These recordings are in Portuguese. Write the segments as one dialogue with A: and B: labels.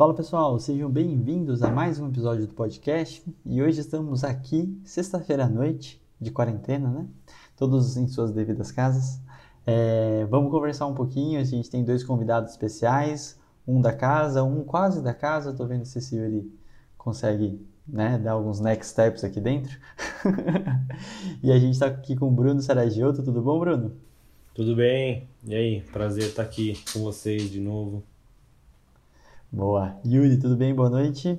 A: Fala pessoal, sejam bem-vindos a mais um episódio do podcast e hoje estamos aqui, sexta-feira à noite, de quarentena, né? Todos em suas devidas casas. É, vamos conversar um pouquinho, a gente tem dois convidados especiais, um da casa, um quase da casa, tô vendo se esse Yuri consegue né, dar alguns next steps aqui dentro. e a gente está aqui com o Bruno Saragiotto, tudo bom Bruno?
B: Tudo bem, e aí, prazer estar aqui com vocês de novo.
A: Boa. Yuri, tudo bem? Boa noite.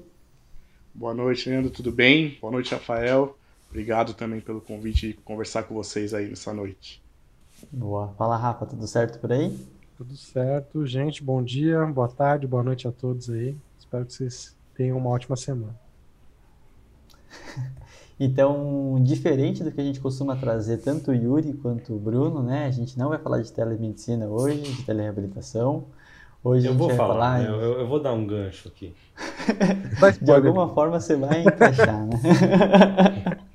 C: Boa noite, Leandro, tudo bem? Boa noite, Rafael. Obrigado também pelo convite de conversar com vocês aí nessa noite.
A: Boa. Fala, Rafa, tudo certo por aí?
D: Tudo certo, gente. Bom dia, boa tarde, boa noite a todos aí. Espero que vocês tenham uma ótima semana.
A: Então, diferente do que a gente costuma trazer tanto o Yuri quanto o Bruno, né? A gente não vai falar de telemedicina hoje, de telereabilitação. Hoje
B: eu
A: a gente
B: vou
A: vai
B: falar,
A: falar.
B: né? eu, eu vou dar um gancho aqui.
A: de alguma forma você vai encaixar, né?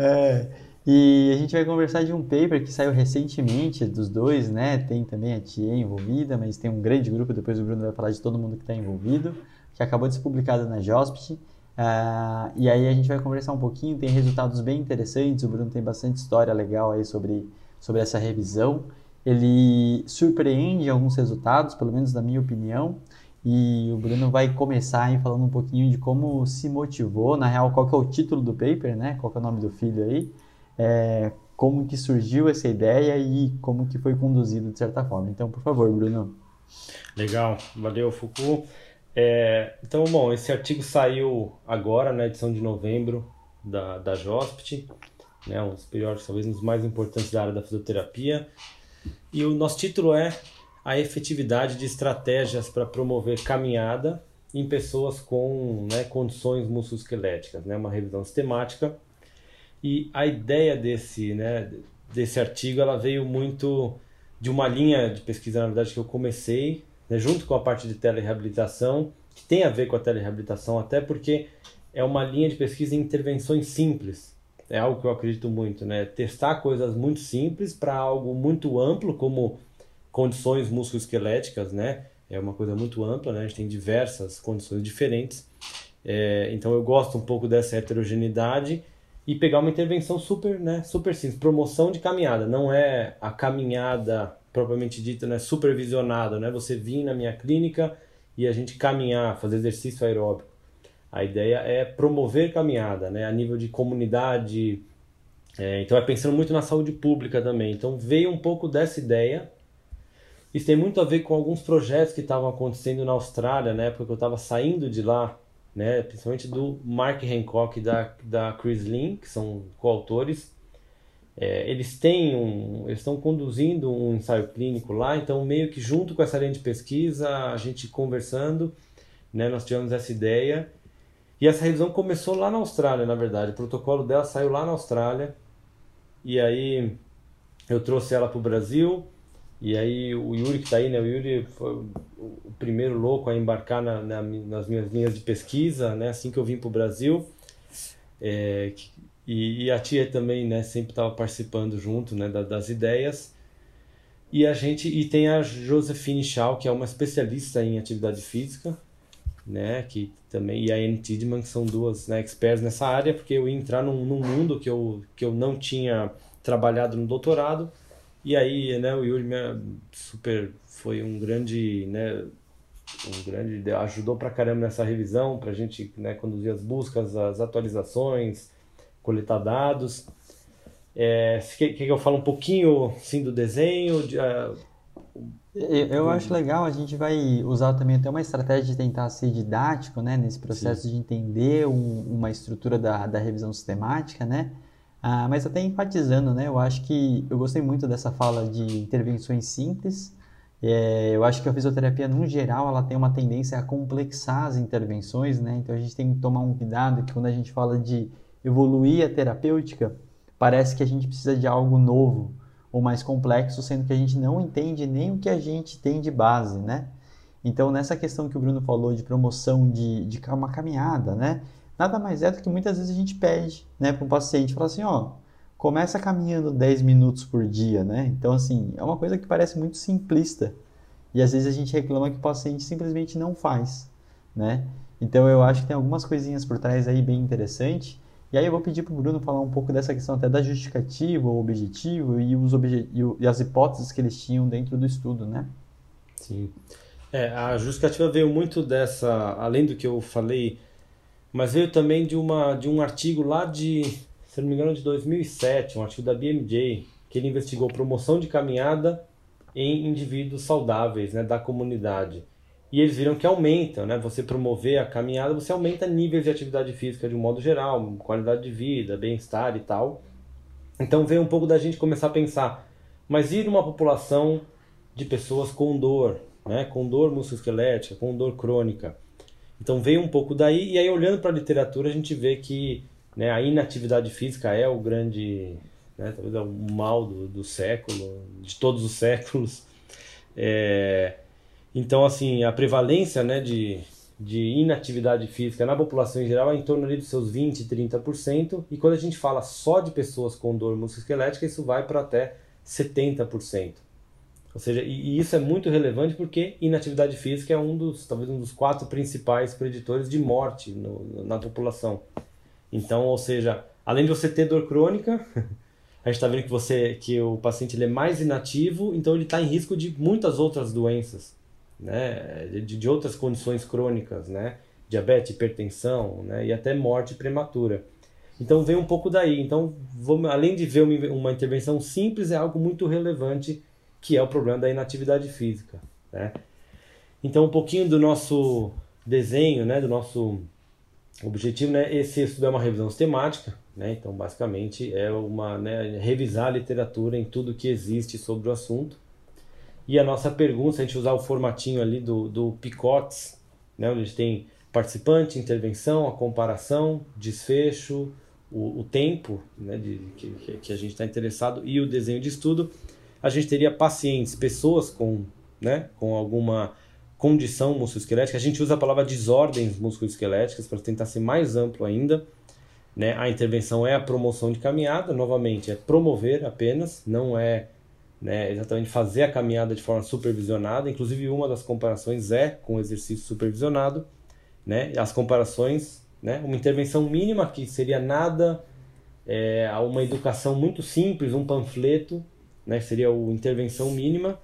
A: É, e a gente vai conversar de um paper que saiu recentemente dos dois, né? Tem também a tia envolvida, mas tem um grande grupo, depois o Bruno vai falar de todo mundo que está envolvido, que acabou de ser publicado na JOSPT. Ah, e aí a gente vai conversar um pouquinho, tem resultados bem interessantes, o Bruno tem bastante história legal aí sobre, sobre essa revisão. Ele surpreende alguns resultados, pelo menos na minha opinião, e o Bruno vai começar aí falando um pouquinho de como se motivou, na real, qual que é o título do paper, né? Qual que é o nome do filho aí, é, como que surgiu essa ideia e como que foi conduzido de certa forma. Então, por favor, Bruno.
B: Legal, valeu, Foucault. É, então, bom, esse artigo saiu agora, na edição de novembro da, da JOSPT, né, um dos periódicos talvez um dos mais importantes da área da fisioterapia. E o nosso título é A efetividade de estratégias para promover caminhada em pessoas com né, condições musculoesqueléticas, né, uma revisão sistemática. E a ideia desse, né, desse artigo ela veio muito de uma linha de pesquisa, na verdade, que eu comecei né, junto com a parte de telereabilitação, que tem a ver com a telereabilitação, até porque é uma linha de pesquisa em intervenções simples. É algo que eu acredito muito, né? Testar coisas muito simples para algo muito amplo, como condições musculoesqueléticas, né? É uma coisa muito ampla, né? A gente tem diversas condições diferentes. É, então eu gosto um pouco dessa heterogeneidade e pegar uma intervenção super, né? Super simples, promoção de caminhada. Não é a caminhada propriamente dita, né, supervisionado, né? Você vir na minha clínica e a gente caminhar, fazer exercício aeróbico. A ideia é promover caminhada, né, a nível de comunidade. É, então é pensando muito na saúde pública também. Então veio um pouco dessa ideia. Isso tem muito a ver com alguns projetos que estavam acontecendo na Austrália, na época que eu estava saindo de lá, né, principalmente do Mark Hancock e da, da Chris Lynn, que são coautores é, eles têm um, estão conduzindo um ensaio clínico lá, então meio que junto com essa linha de pesquisa, a gente conversando, né, nós tivemos essa ideia e essa revisão começou lá na Austrália, na verdade, o protocolo dela saiu lá na Austrália. E aí eu trouxe ela para o Brasil. E aí o Yuri que está aí, né, o Yuri foi o primeiro louco a embarcar na, na, nas minhas linhas de pesquisa, né, assim que eu vim para o Brasil. É, e, e, a tia também, né, sempre estava participando junto, né, da, das ideias. E a gente e tem a Josephine Shaw, que é uma especialista em atividade física, né, que também e a Anne Tidman, que são duas, né, experts nessa área, porque eu ia entrar num, num mundo que eu que eu não tinha trabalhado no doutorado. E aí, né, o Yuri super foi um grande, né, um grande ajudou pra caramba nessa revisão, pra gente, né, conduzir as buscas, as atualizações, coletar dados. É, quer, que eu fale um pouquinho sim, do desenho? De, uh,
A: eu, eu acho legal, a gente vai usar também até uma estratégia de tentar ser didático, né, nesse processo sim. de entender um, uma estrutura da, da revisão sistemática, né, ah, mas até enfatizando, né, eu acho que eu gostei muito dessa fala de intervenções simples, é, eu acho que a fisioterapia, no geral, ela tem uma tendência a complexar as intervenções, né, então a gente tem que tomar um cuidado que quando a gente fala de evoluir a terapêutica, parece que a gente precisa de algo novo ou mais complexo, sendo que a gente não entende nem o que a gente tem de base, né? Então, nessa questão que o Bruno falou de promoção de, de uma caminhada, né? Nada mais é do que muitas vezes a gente pede né, para um paciente, fala assim, ó, começa caminhando 10 minutos por dia, né? Então, assim, é uma coisa que parece muito simplista. E às vezes a gente reclama que o paciente simplesmente não faz, né? Então, eu acho que tem algumas coisinhas por trás aí bem interessante. E aí eu vou pedir para o Bruno falar um pouco dessa questão até da justificativa, o objetivo e, os obje e as hipóteses que eles tinham dentro do estudo, né?
B: Sim. É, a justificativa veio muito dessa, além do que eu falei, mas veio também de, uma, de um artigo lá de, se não me engano, de 2007, um artigo da BMJ, que ele investigou promoção de caminhada em indivíduos saudáveis né, da comunidade. E eles viram que aumenta, né? Você promover a caminhada, você aumenta níveis de atividade física de um modo geral, qualidade de vida, bem-estar e tal. Então veio um pouco da gente começar a pensar, mas ir uma população de pessoas com dor, né? Com dor musculoesquelética, com dor crônica. Então veio um pouco daí, e aí olhando para a literatura a gente vê que né, a inatividade física é o grande, né, talvez é o mal do, do século, de todos os séculos. É, então, assim, a prevalência né, de, de inatividade física na população em geral é em torno ali dos seus 20, 30%, e quando a gente fala só de pessoas com dor musculoesquelética, isso vai para até 70%. Ou seja, e, e, isso é muito relevante porque inatividade física é um dos, talvez um dos quatro principais preditores de morte no, na população. Então, ou seja, além de você ter dor crônica, a gente está vendo que você, que o paciente ele é mais inativo, então ele está em risco de muitas outras doenças, né, de, de outras condições crônicas, né, diabetes, hipertensão, né, e até morte prematura. Então vem um pouco daí. Então, além de ver uma, uma intervenção simples, é algo muito relevante que é o problema da inatividade física. Né? Então, um pouquinho do nosso desenho, né, do nosso objetivo, né, esse estudo é uma revisão sistemática, né, então basicamente é uma né, revisar a literatura em tudo que existe sobre o assunto. E a nossa pergunta, se a gente usar o formatinho ali do, do Picotes, né, onde tem participante, intervenção, a comparação, desfecho, o, o tempo né, de, que, que a gente está interessado e o desenho de estudo, a gente teria pacientes, pessoas com, né, com alguma condição musculoesquelética. A gente usa a palavra desordens musculoesqueléticas para tentar ser mais amplo ainda. Né? A intervenção é a promoção de caminhada, novamente, é promover apenas, não é né, exatamente fazer a caminhada de forma supervisionada. Inclusive, uma das comparações é com o exercício supervisionado. Né? As comparações, né, uma intervenção mínima, que seria nada, é, uma educação muito simples, um panfleto, né, seria o intervenção mínima.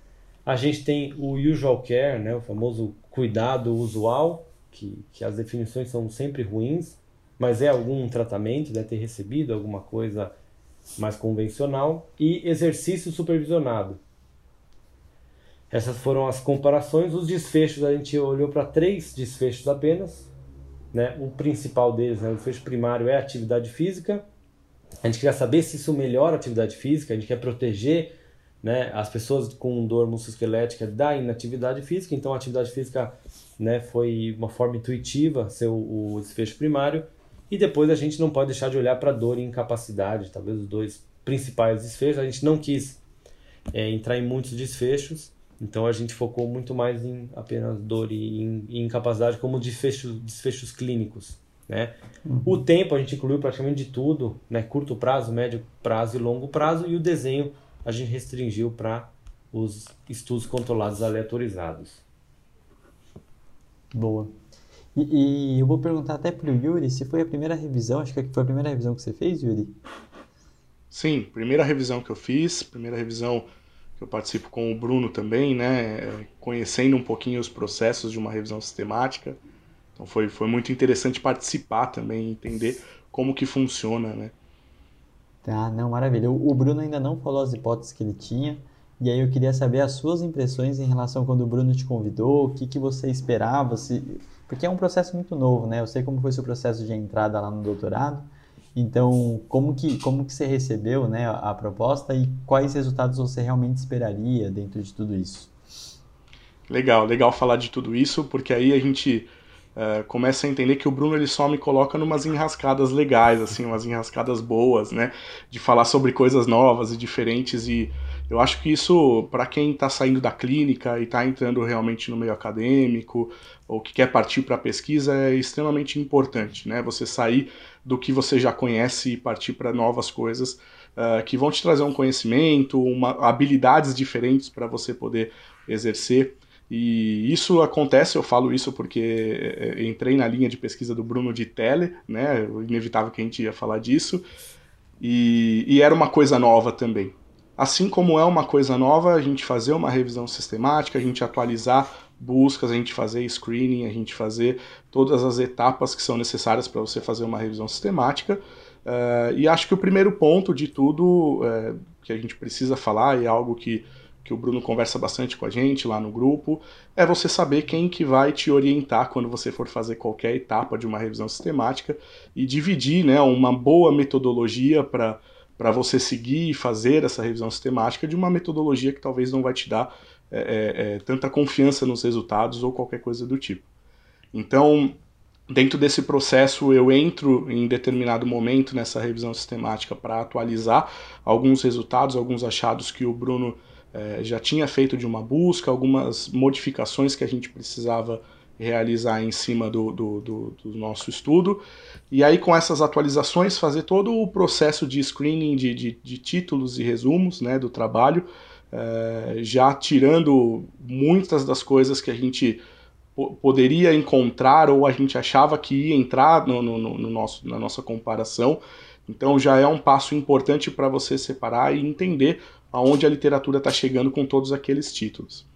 B: A gente tem o usual care, né, o famoso cuidado usual, que, que as definições são sempre ruins, mas é algum tratamento, deve ter recebido alguma coisa mais convencional, e exercício supervisionado. Essas foram as comparações. Os desfechos, a gente olhou para três desfechos apenas. Né? O principal deles, né, o desfecho primário, é a atividade física. A gente queria saber se isso melhora a atividade física, a gente quer proteger né, as pessoas com dor musculoesquelética da inatividade física, então a atividade física né, foi uma forma intuitiva ser o, o desfecho primário, e depois a gente não pode deixar de olhar para dor e incapacidade, talvez os dois principais desfechos. A gente não quis é, entrar em muitos desfechos, então a gente focou muito mais em apenas dor e, e incapacidade como desfechos, desfechos clínicos. Né? Uhum. O tempo a gente incluiu praticamente de tudo, né? curto prazo, médio prazo e longo prazo, e o desenho a gente restringiu para os estudos controlados aleatorizados.
A: Boa. E, e, eu vou perguntar até para o Yuri se foi a primeira revisão, acho que foi a primeira revisão que você fez, Yuri?
C: Sim, primeira revisão que eu fiz, primeira revisão que eu participo com o Bruno também, né? Conhecendo um pouquinho os processos de uma revisão sistemática. Então foi, foi muito interessante participar também, entender como que funciona, né?
A: Tá, não, maravilha. O Bruno ainda não falou as hipóteses que ele tinha, e aí eu queria saber as suas impressões em relação quando o Bruno te convidou, o que, que você esperava, se... porque é um processo muito novo, né? Eu sei como foi seu processo de entrada lá no doutorado, então como que, como que você recebeu né, a proposta e quais resultados você realmente esperaria dentro de tudo isso?
C: Legal, legal falar de tudo isso, porque aí a gente uh, comece a entender que o Bruno ele só me coloca numas enrascadas legais, assim, umas enrascadas boas, né? De falar sobre coisas novas e diferentes e eu acho que isso, para quem está saindo da clínica e está entrando realmente no meio acadêmico ou que quer partir para a pesquisa, é extremamente importante, né? Você sair do que você já conhece e partir para novas coisas uh, que vão te trazer um conhecimento, uma, habilidades diferentes para você poder exercer. E isso acontece, eu falo isso porque eh, eh, entrei na linha de pesquisa do Bruno de Tele, né? Inevitável que a gente ia falar disso. E, e era uma coisa nova também. Assim como é uma coisa nova a gente fazer uma revisão sistemática, a gente atualizar buscas, a gente fazer screening, a gente fazer todas as etapas que são necessárias para você fazer uma revisão sistemática. Uh, e acho que o primeiro ponto de tudo uh, que a gente precisa falar, e é algo que, que o Bruno conversa bastante com a gente lá no grupo, é você saber quem que vai te orientar quando você for fazer qualquer etapa de uma revisão sistemática e dividir né, uma boa metodologia para para você seguir e fazer essa revisão sistemática de uma metodologia que talvez não vai te dar é, é, é, tanta confiança nos resultados ou qualquer coisa do tipo. Então, dentro desse processo, eu entro em determinado momento nessa revisão sistemática para atualizar alguns resultados, alguns achados que o Bruno é, já tinha feito de uma busca, algumas modificações que a gente precisava realizar em cima do, do, do, do, nosso estudo. E aí, com essas atualizações, fazer todo o processo de screening de, de, de títulos e resumos né, do trabalho, é, já tirando muitas das coisas que a gente poderia encontrar ou a gente achava que ia entrar no, no, no nosso, na nossa comparação. Então já é um passo importante para você separar e entender aonde a literatura está chegando com todos aqueles títulos.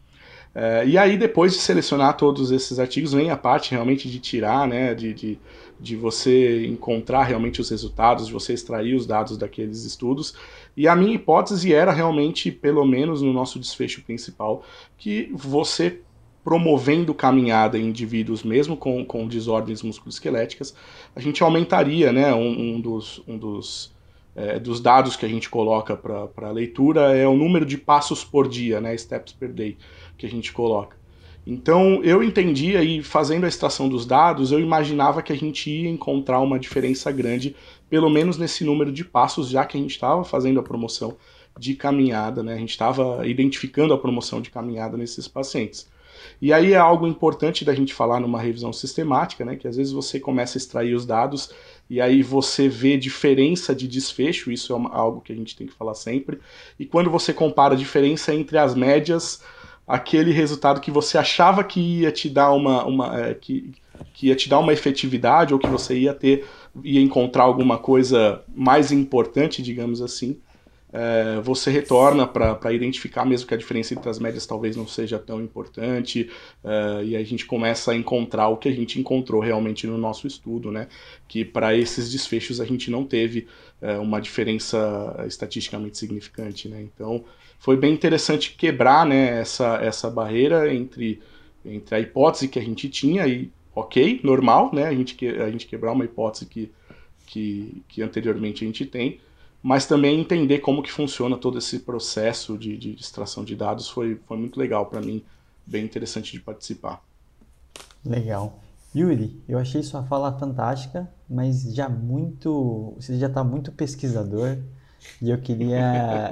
C: É, e aí, depois de selecionar todos esses artigos, vem a parte realmente de tirar, né, de, de, de você encontrar realmente os resultados, de você extrair os dados daqueles estudos. E a minha hipótese era realmente, pelo menos no nosso desfecho principal, que você promovendo caminhada em indivíduos mesmo com, com desordens musculoesqueléticas, a gente aumentaria, né, um, um dos, um dos, é, dos dados que a gente coloca para a leitura é o número de passos por dia, né, steps per day que a gente coloca. Então eu entendia e fazendo a extração dos dados, eu imaginava que a gente ia encontrar uma diferença grande, pelo menos nesse número de passos, já que a gente estava fazendo a promoção de caminhada, né? A gente estava identificando a promoção de caminhada nesses pacientes. E aí é algo importante da gente falar numa revisão sistemática, né? Que às vezes você começa a extrair os dados e aí você vê diferença de desfecho, isso é algo que a gente tem que falar sempre. E quando você compara a diferença entre as médias aquele resultado que você achava que ia te dar uma, uma é, que, que ia te dar uma efetividade ou que você ia ter ia encontrar alguma coisa mais importante, digamos assim, é, você retorna para identificar mesmo que a diferença entre as médias talvez não seja tão importante é, e a gente começa a encontrar o que a gente encontrou realmente no nosso estudo, né? Que para esses desfechos a gente não teve é, uma diferença estatisticamente significante, né? Então foi bem interessante quebrar né, essa, essa barreira entre, entre a hipótese que a gente tinha e, ok, normal, né, a gente, a gente quebrar uma hipótese que, que, que anteriormente a gente tem, mas também entender como que funciona todo esse processo de, de extração de dados foi, foi muito legal para mim, bem interessante de participar.
A: Legal. Yuri, eu achei sua fala fantástica, mas já muito, você já está muito pesquisador, e eu queria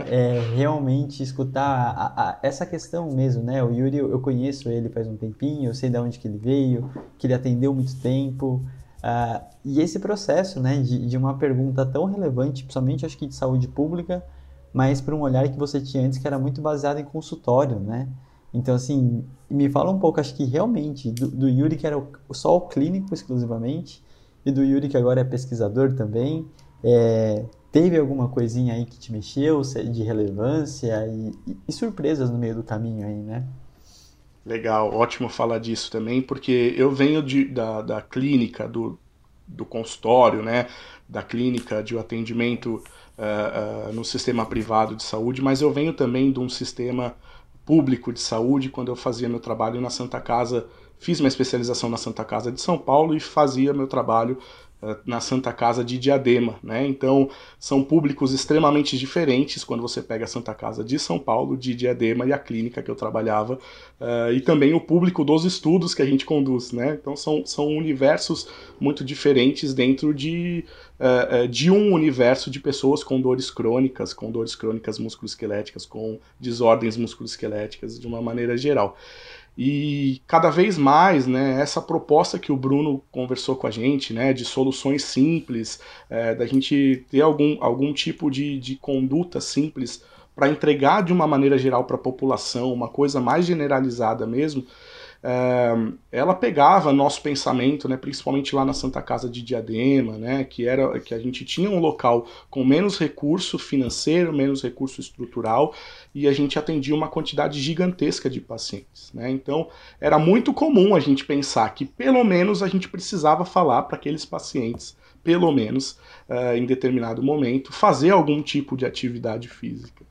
A: é, realmente escutar a, a, essa questão mesmo, né? O Yuri, eu conheço ele faz um tempinho, eu sei de onde que ele veio, que ele atendeu muito tempo. Uh, e esse processo, né, de, de, uma pergunta tão relevante, principalmente acho que de saúde pública, mas para um olhar que você tinha antes que era muito baseado em consultório, né? Então, assim, me fala um pouco, acho que realmente, do, do Yuri que era o, só o clínico exclusivamente, e do Yuri que agora é pesquisador também, é, Teve alguma coisinha aí que te mexeu, de relevância e, e, surpresas no meio do caminho aí, né?
C: Legal, ótimo falar disso também, porque eu venho de, da, da clínica, do, do consultório, né? Da clínica de atendimento uh, uh, no sistema privado de saúde, mas eu venho também de um sistema público de saúde, quando eu fazia meu trabalho na Santa Casa, fiz minha especialização na Santa Casa de São Paulo e fazia meu trabalho na Santa Casa de Diadema. Né? Então, são públicos extremamente diferentes quando você pega a Santa Casa de São Paulo, de Diadema e a clínica que eu trabalhava, uh, e também o público dos estudos que a gente conduz. Né? Então, são, são universos muito diferentes dentro de, uh, de um universo de pessoas com dores crônicas, com dores crônicas musculoesqueléticas, com desordens musculoesqueléticas de uma maneira geral. E cada vez mais, né, essa proposta que o Bruno conversou com a gente, né, de soluções simples, é, da gente ter algum, algum tipo de, de conduta simples para entregar de uma maneira geral para a população, uma coisa mais generalizada mesmo, ela pegava nosso pensamento, né, principalmente lá na Santa Casa de Diadema, né, que era que a gente tinha um local com menos recurso financeiro, menos recurso estrutural, e a gente atendia uma quantidade gigantesca de pacientes. Né? Então era muito comum a gente pensar que pelo menos a gente precisava falar para aqueles pacientes, pelo menos uh, em determinado momento, fazer algum tipo de atividade física.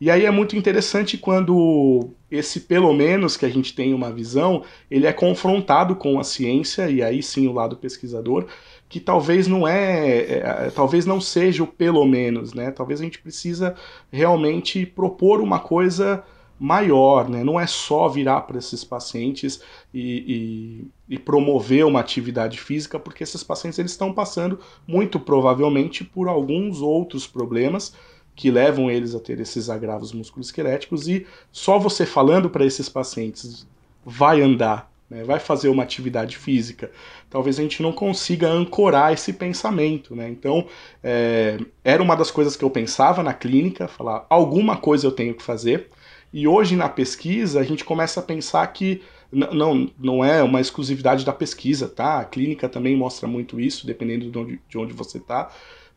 C: E aí é muito interessante quando esse pelo menos que a gente tem uma visão, ele é confrontado com a ciência e aí sim o lado pesquisador, que talvez não é, é, é talvez não seja o pelo menos, né? Talvez a gente precisa realmente propor uma coisa maior, né? Não é só virar para esses pacientes e, e, e, promover uma atividade física, porque esses pacientes eles estão passando muito provavelmente por alguns outros problemas que levam eles a ter esses agravos musculoesqueléticos e só você falando para esses pacientes vai andar, né, vai fazer uma atividade física, talvez a gente não consiga ancorar esse pensamento. Né? Então, é, era uma das coisas que eu pensava na clínica, falar alguma coisa eu tenho que fazer, e hoje na pesquisa a gente começa a pensar que não, não é uma exclusividade da pesquisa, tá? A clínica também mostra muito isso, dependendo de onde, de onde você está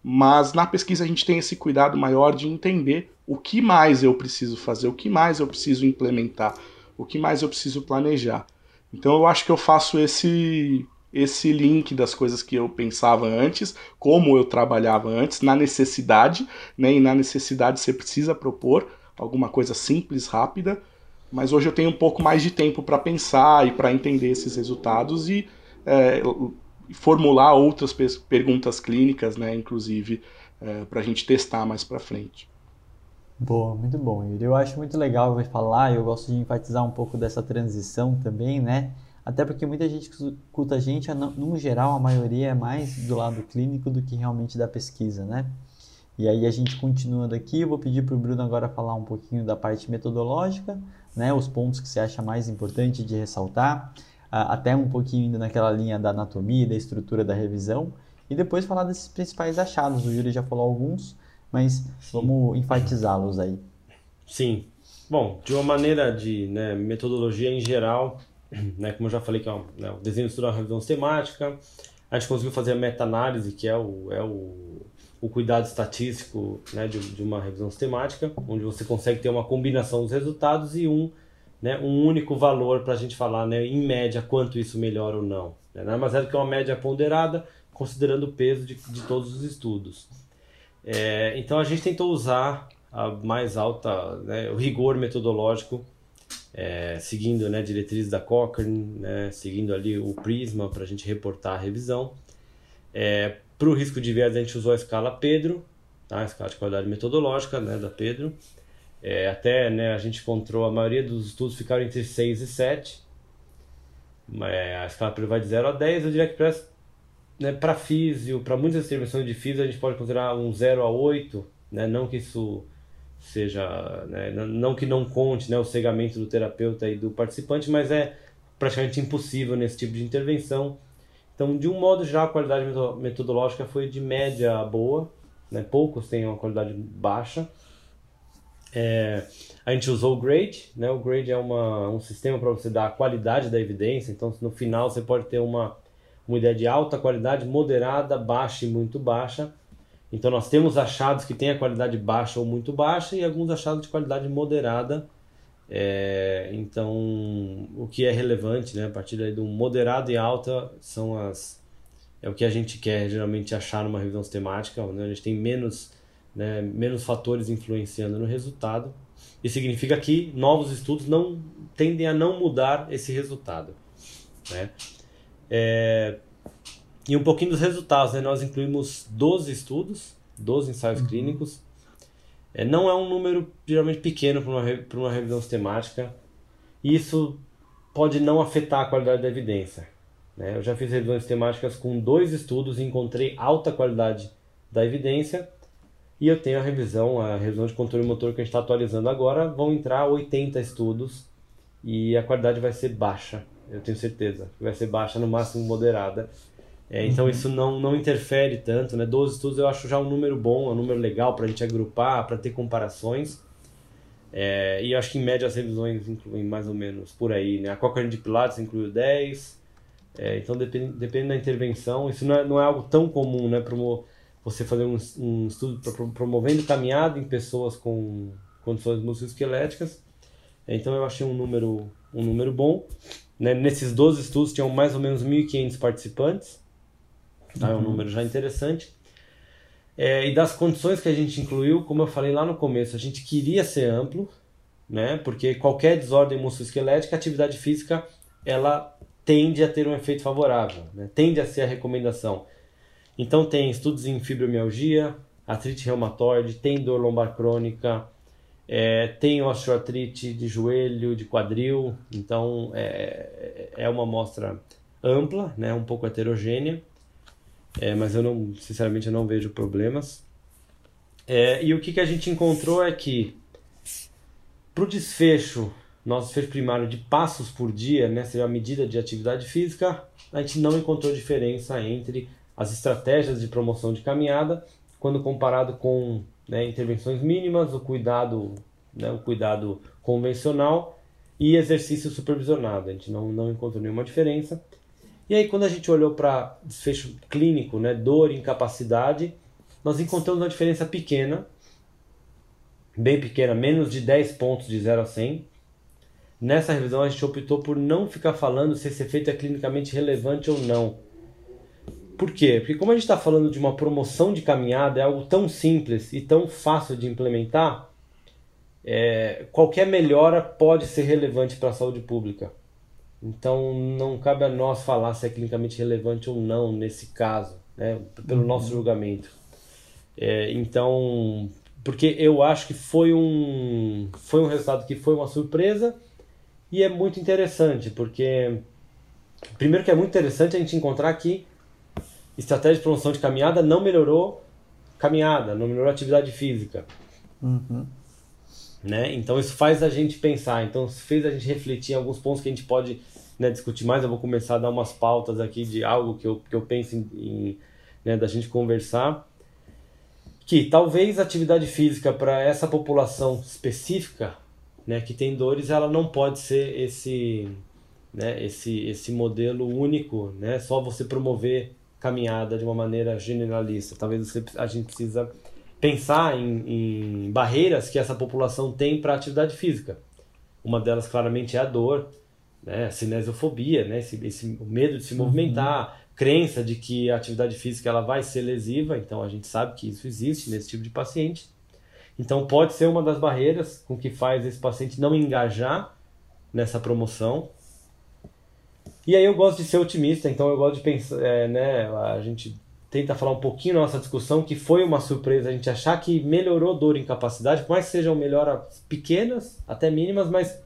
C: mas na pesquisa a gente tem esse cuidado maior de entender o que mais eu preciso fazer, o que mais eu preciso implementar, o que mais eu preciso planejar. Então eu acho que eu faço esse esse link das coisas que eu pensava antes, como eu trabalhava antes, na necessidade, né? E na necessidade você precisa propor alguma coisa simples, rápida, mas hoje eu tenho um pouco mais de tempo para pensar e para entender esses resultados e é, formular outras perguntas clínicas, né, inclusive, é, para a gente testar mais para frente.
A: Boa, muito bom, Yuri. Eu acho muito legal você falar, eu gosto de enfatizar um pouco dessa transição também, né? Até porque muita gente que escuta a gente, no geral, a maioria é mais do lado clínico do que realmente da pesquisa, né? E aí a gente continua daqui, eu vou pedir para o Bruno agora falar um pouquinho da parte metodológica, né? Os pontos que você acha mais importante de ressaltar até um pouquinho indo naquela linha da anatomia, da estrutura da revisão, e depois falar desses principais achados. O Yuri já falou alguns, mas vamos enfatizá-los aí.
B: Sim. Bom, de uma maneira de né, metodologia em geral, né, como eu já falei, que é o, né, o desenho de é uma revisão sistemática, a gente conseguiu fazer a meta-análise, que é o, é o, o cuidado estatístico né, de, de uma revisão sistemática, onde você consegue ter uma combinação dos resultados e um né, um único valor para a gente falar, né, em média, quanto isso melhora ou não. Né? Mais é do que uma média ponderada, considerando o peso de, de todos os estudos. É, então a gente tentou usar a mais alta, né, o rigor metodológico, é, seguindo né, diretrizes da Cochrane, né, seguindo ali o Prisma para a gente reportar a revisão. É, para o risco de viés a gente usou a escala Pedro, tá? a escala de qualidade metodológica né, da Pedro. É, até né, a gente encontrou, a maioria dos estudos ficaram entre 6 e 7. É, a escala vai de 0 a 10. Eu diria que para né, físio, para muitas intervenções de físio, a gente pode considerar um 0 a 8. Né, não que isso seja. Né, não que não conte né, o cegamento do terapeuta e do participante, mas é praticamente impossível nesse tipo de intervenção. Então, de um modo geral, a qualidade metodológica foi de média boa. Né, poucos têm uma qualidade baixa. É, a gente usou o grade, né? O grade é uma, um sistema para você dar a qualidade da evidência. Então, no final você pode ter uma, uma ideia de alta qualidade, moderada, baixa e muito baixa. Então, nós temos achados que têm a qualidade baixa ou muito baixa e alguns achados de qualidade moderada. É, então, o que é relevante, né? A partir daí do moderado e alta são as é o que a gente quer geralmente achar numa revisão sistemática, onde a gente tem menos né, menos fatores influenciando no resultado. Isso significa que novos estudos não tendem a não mudar esse resultado. Né? É, E um pouquinho dos resultados, né? Nós incluímos 12 estudos, 12 ensaios uhum. clínicos. É, não é um número geralmente pequeno para uma, uma revisão sistemática. E isso pode não afetar a qualidade da evidência. Né? Eu já fiz revisões temáticas com dois estudos e encontrei alta qualidade da evidência. E eu tenho a revisão, a revisão de controle motor que a gente está atualizando agora, vão entrar 80 estudos e a qualidade vai ser baixa, eu tenho certeza. Vai ser baixa, no máximo moderada. É, então uhum. isso não, não interfere tanto, né? 12 estudos eu acho já um número bom, um número legal para a gente agrupar, para ter comparações. É, e eu acho que em média as revisões incluem mais ou menos por aí, né? A Cochrane de Pilates incluiu 10. É, então depende, depende da intervenção. Isso não é, não é algo tão comum, né? Promo, você fazer um, um estudo promovendo caminhada em pessoas com condições musculoesqueléticas. Então eu achei um número, um número bom. Né? Nesses 12 estudos tinham mais ou menos 1.500 participantes. Tá? É um uhum. número já interessante. É, e das condições que a gente incluiu, como eu falei lá no começo, a gente queria ser amplo, né? Porque qualquer desordem musculoesquelética, a atividade física, ela tende a ter um efeito favorável, né? tende a ser a recomendação. Então tem estudos em fibromialgia, artrite reumatoide, tem dor lombar crônica, é, tem osteoartrite de joelho, de quadril, então é, é uma amostra ampla, né, um pouco heterogênea, é, mas eu não, sinceramente, eu não vejo problemas. É, e o que, que a gente encontrou é que para o desfecho, nosso desfecho primário de passos por dia, né, seria a medida de atividade física, a gente não encontrou diferença entre as estratégias de promoção de caminhada quando comparado com né, intervenções mínimas, o cuidado, né, o cuidado convencional e exercício supervisionado. A gente não, não encontrou nenhuma diferença. E aí, quando a gente olhou para desfecho clínico, né, dor incapacidade, nós encontramos uma diferença pequena, bem pequena, menos de 10 pontos de 0 a 100. Nessa revisão, a gente optou por não ficar falando se esse efeito é clinicamente relevante ou não. Por quê? Porque como a gente está falando de uma promoção de caminhada, é algo tão simples e tão fácil de implementar, é, qualquer melhora pode ser relevante para a saúde pública. Então não cabe a nós falar se é clinicamente relevante ou não nesse caso, né, pelo uhum. nosso julgamento. É, então, porque eu acho que foi um, foi um resultado que foi uma surpresa e é muito interessante, porque primeiro que é muito interessante a gente encontrar que estratégia de promoção de caminhada não melhorou caminhada, não melhorou atividade física.
A: Uhum.
B: Né? Então isso faz a gente pensar, então fez a gente refletir em alguns pontos que a gente pode né, discutir mais. Eu vou começar a dar umas pautas aqui de algo que eu, que eu penso em, em né, da gente conversar. Que talvez a atividade física para essa população específica, né, que tem dores, ela não pode ser esse, né, esse, esse modelo único, né, só você promover caminhada de uma maneira generalista. Talvez você, a gente precisa pensar em, em barreiras que essa população tem para a atividade física. Uma delas claramente é a dor, né, a cinesiofobia, né, esse, esse o medo de se movimentar, uhum. crença de que a atividade física ela vai ser lesiva, então a gente sabe que isso existe nesse tipo de paciente. Então pode ser uma das barreiras com que faz esse paciente não engajar nessa promoção. E aí eu gosto de ser otimista, então eu gosto de pensar, é, né, a gente tenta falar um pouquinho na nossa discussão que foi uma surpresa a gente achar que melhorou dor e incapacidade, por mais que sejam melhoras pequenas, até mínimas, mas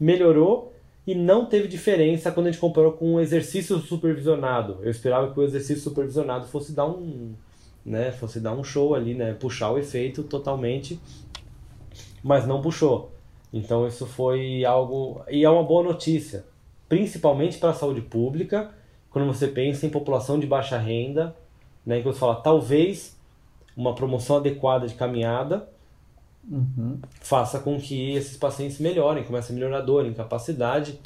B: melhorou e não teve diferença quando a gente comparou com um exercício supervisionado. Eu esperava que o exercício supervisionado fosse dar um, né, fosse dar um show ali, né, puxar o efeito totalmente, mas não puxou. Então isso foi algo e é uma boa notícia, principalmente para a saúde pública, quando você pensa em população de baixa renda, né, que você fala talvez uma promoção adequada de caminhada
A: uhum.
B: faça com que esses pacientes melhorem, comecem a melhorar a dor, incapacidade,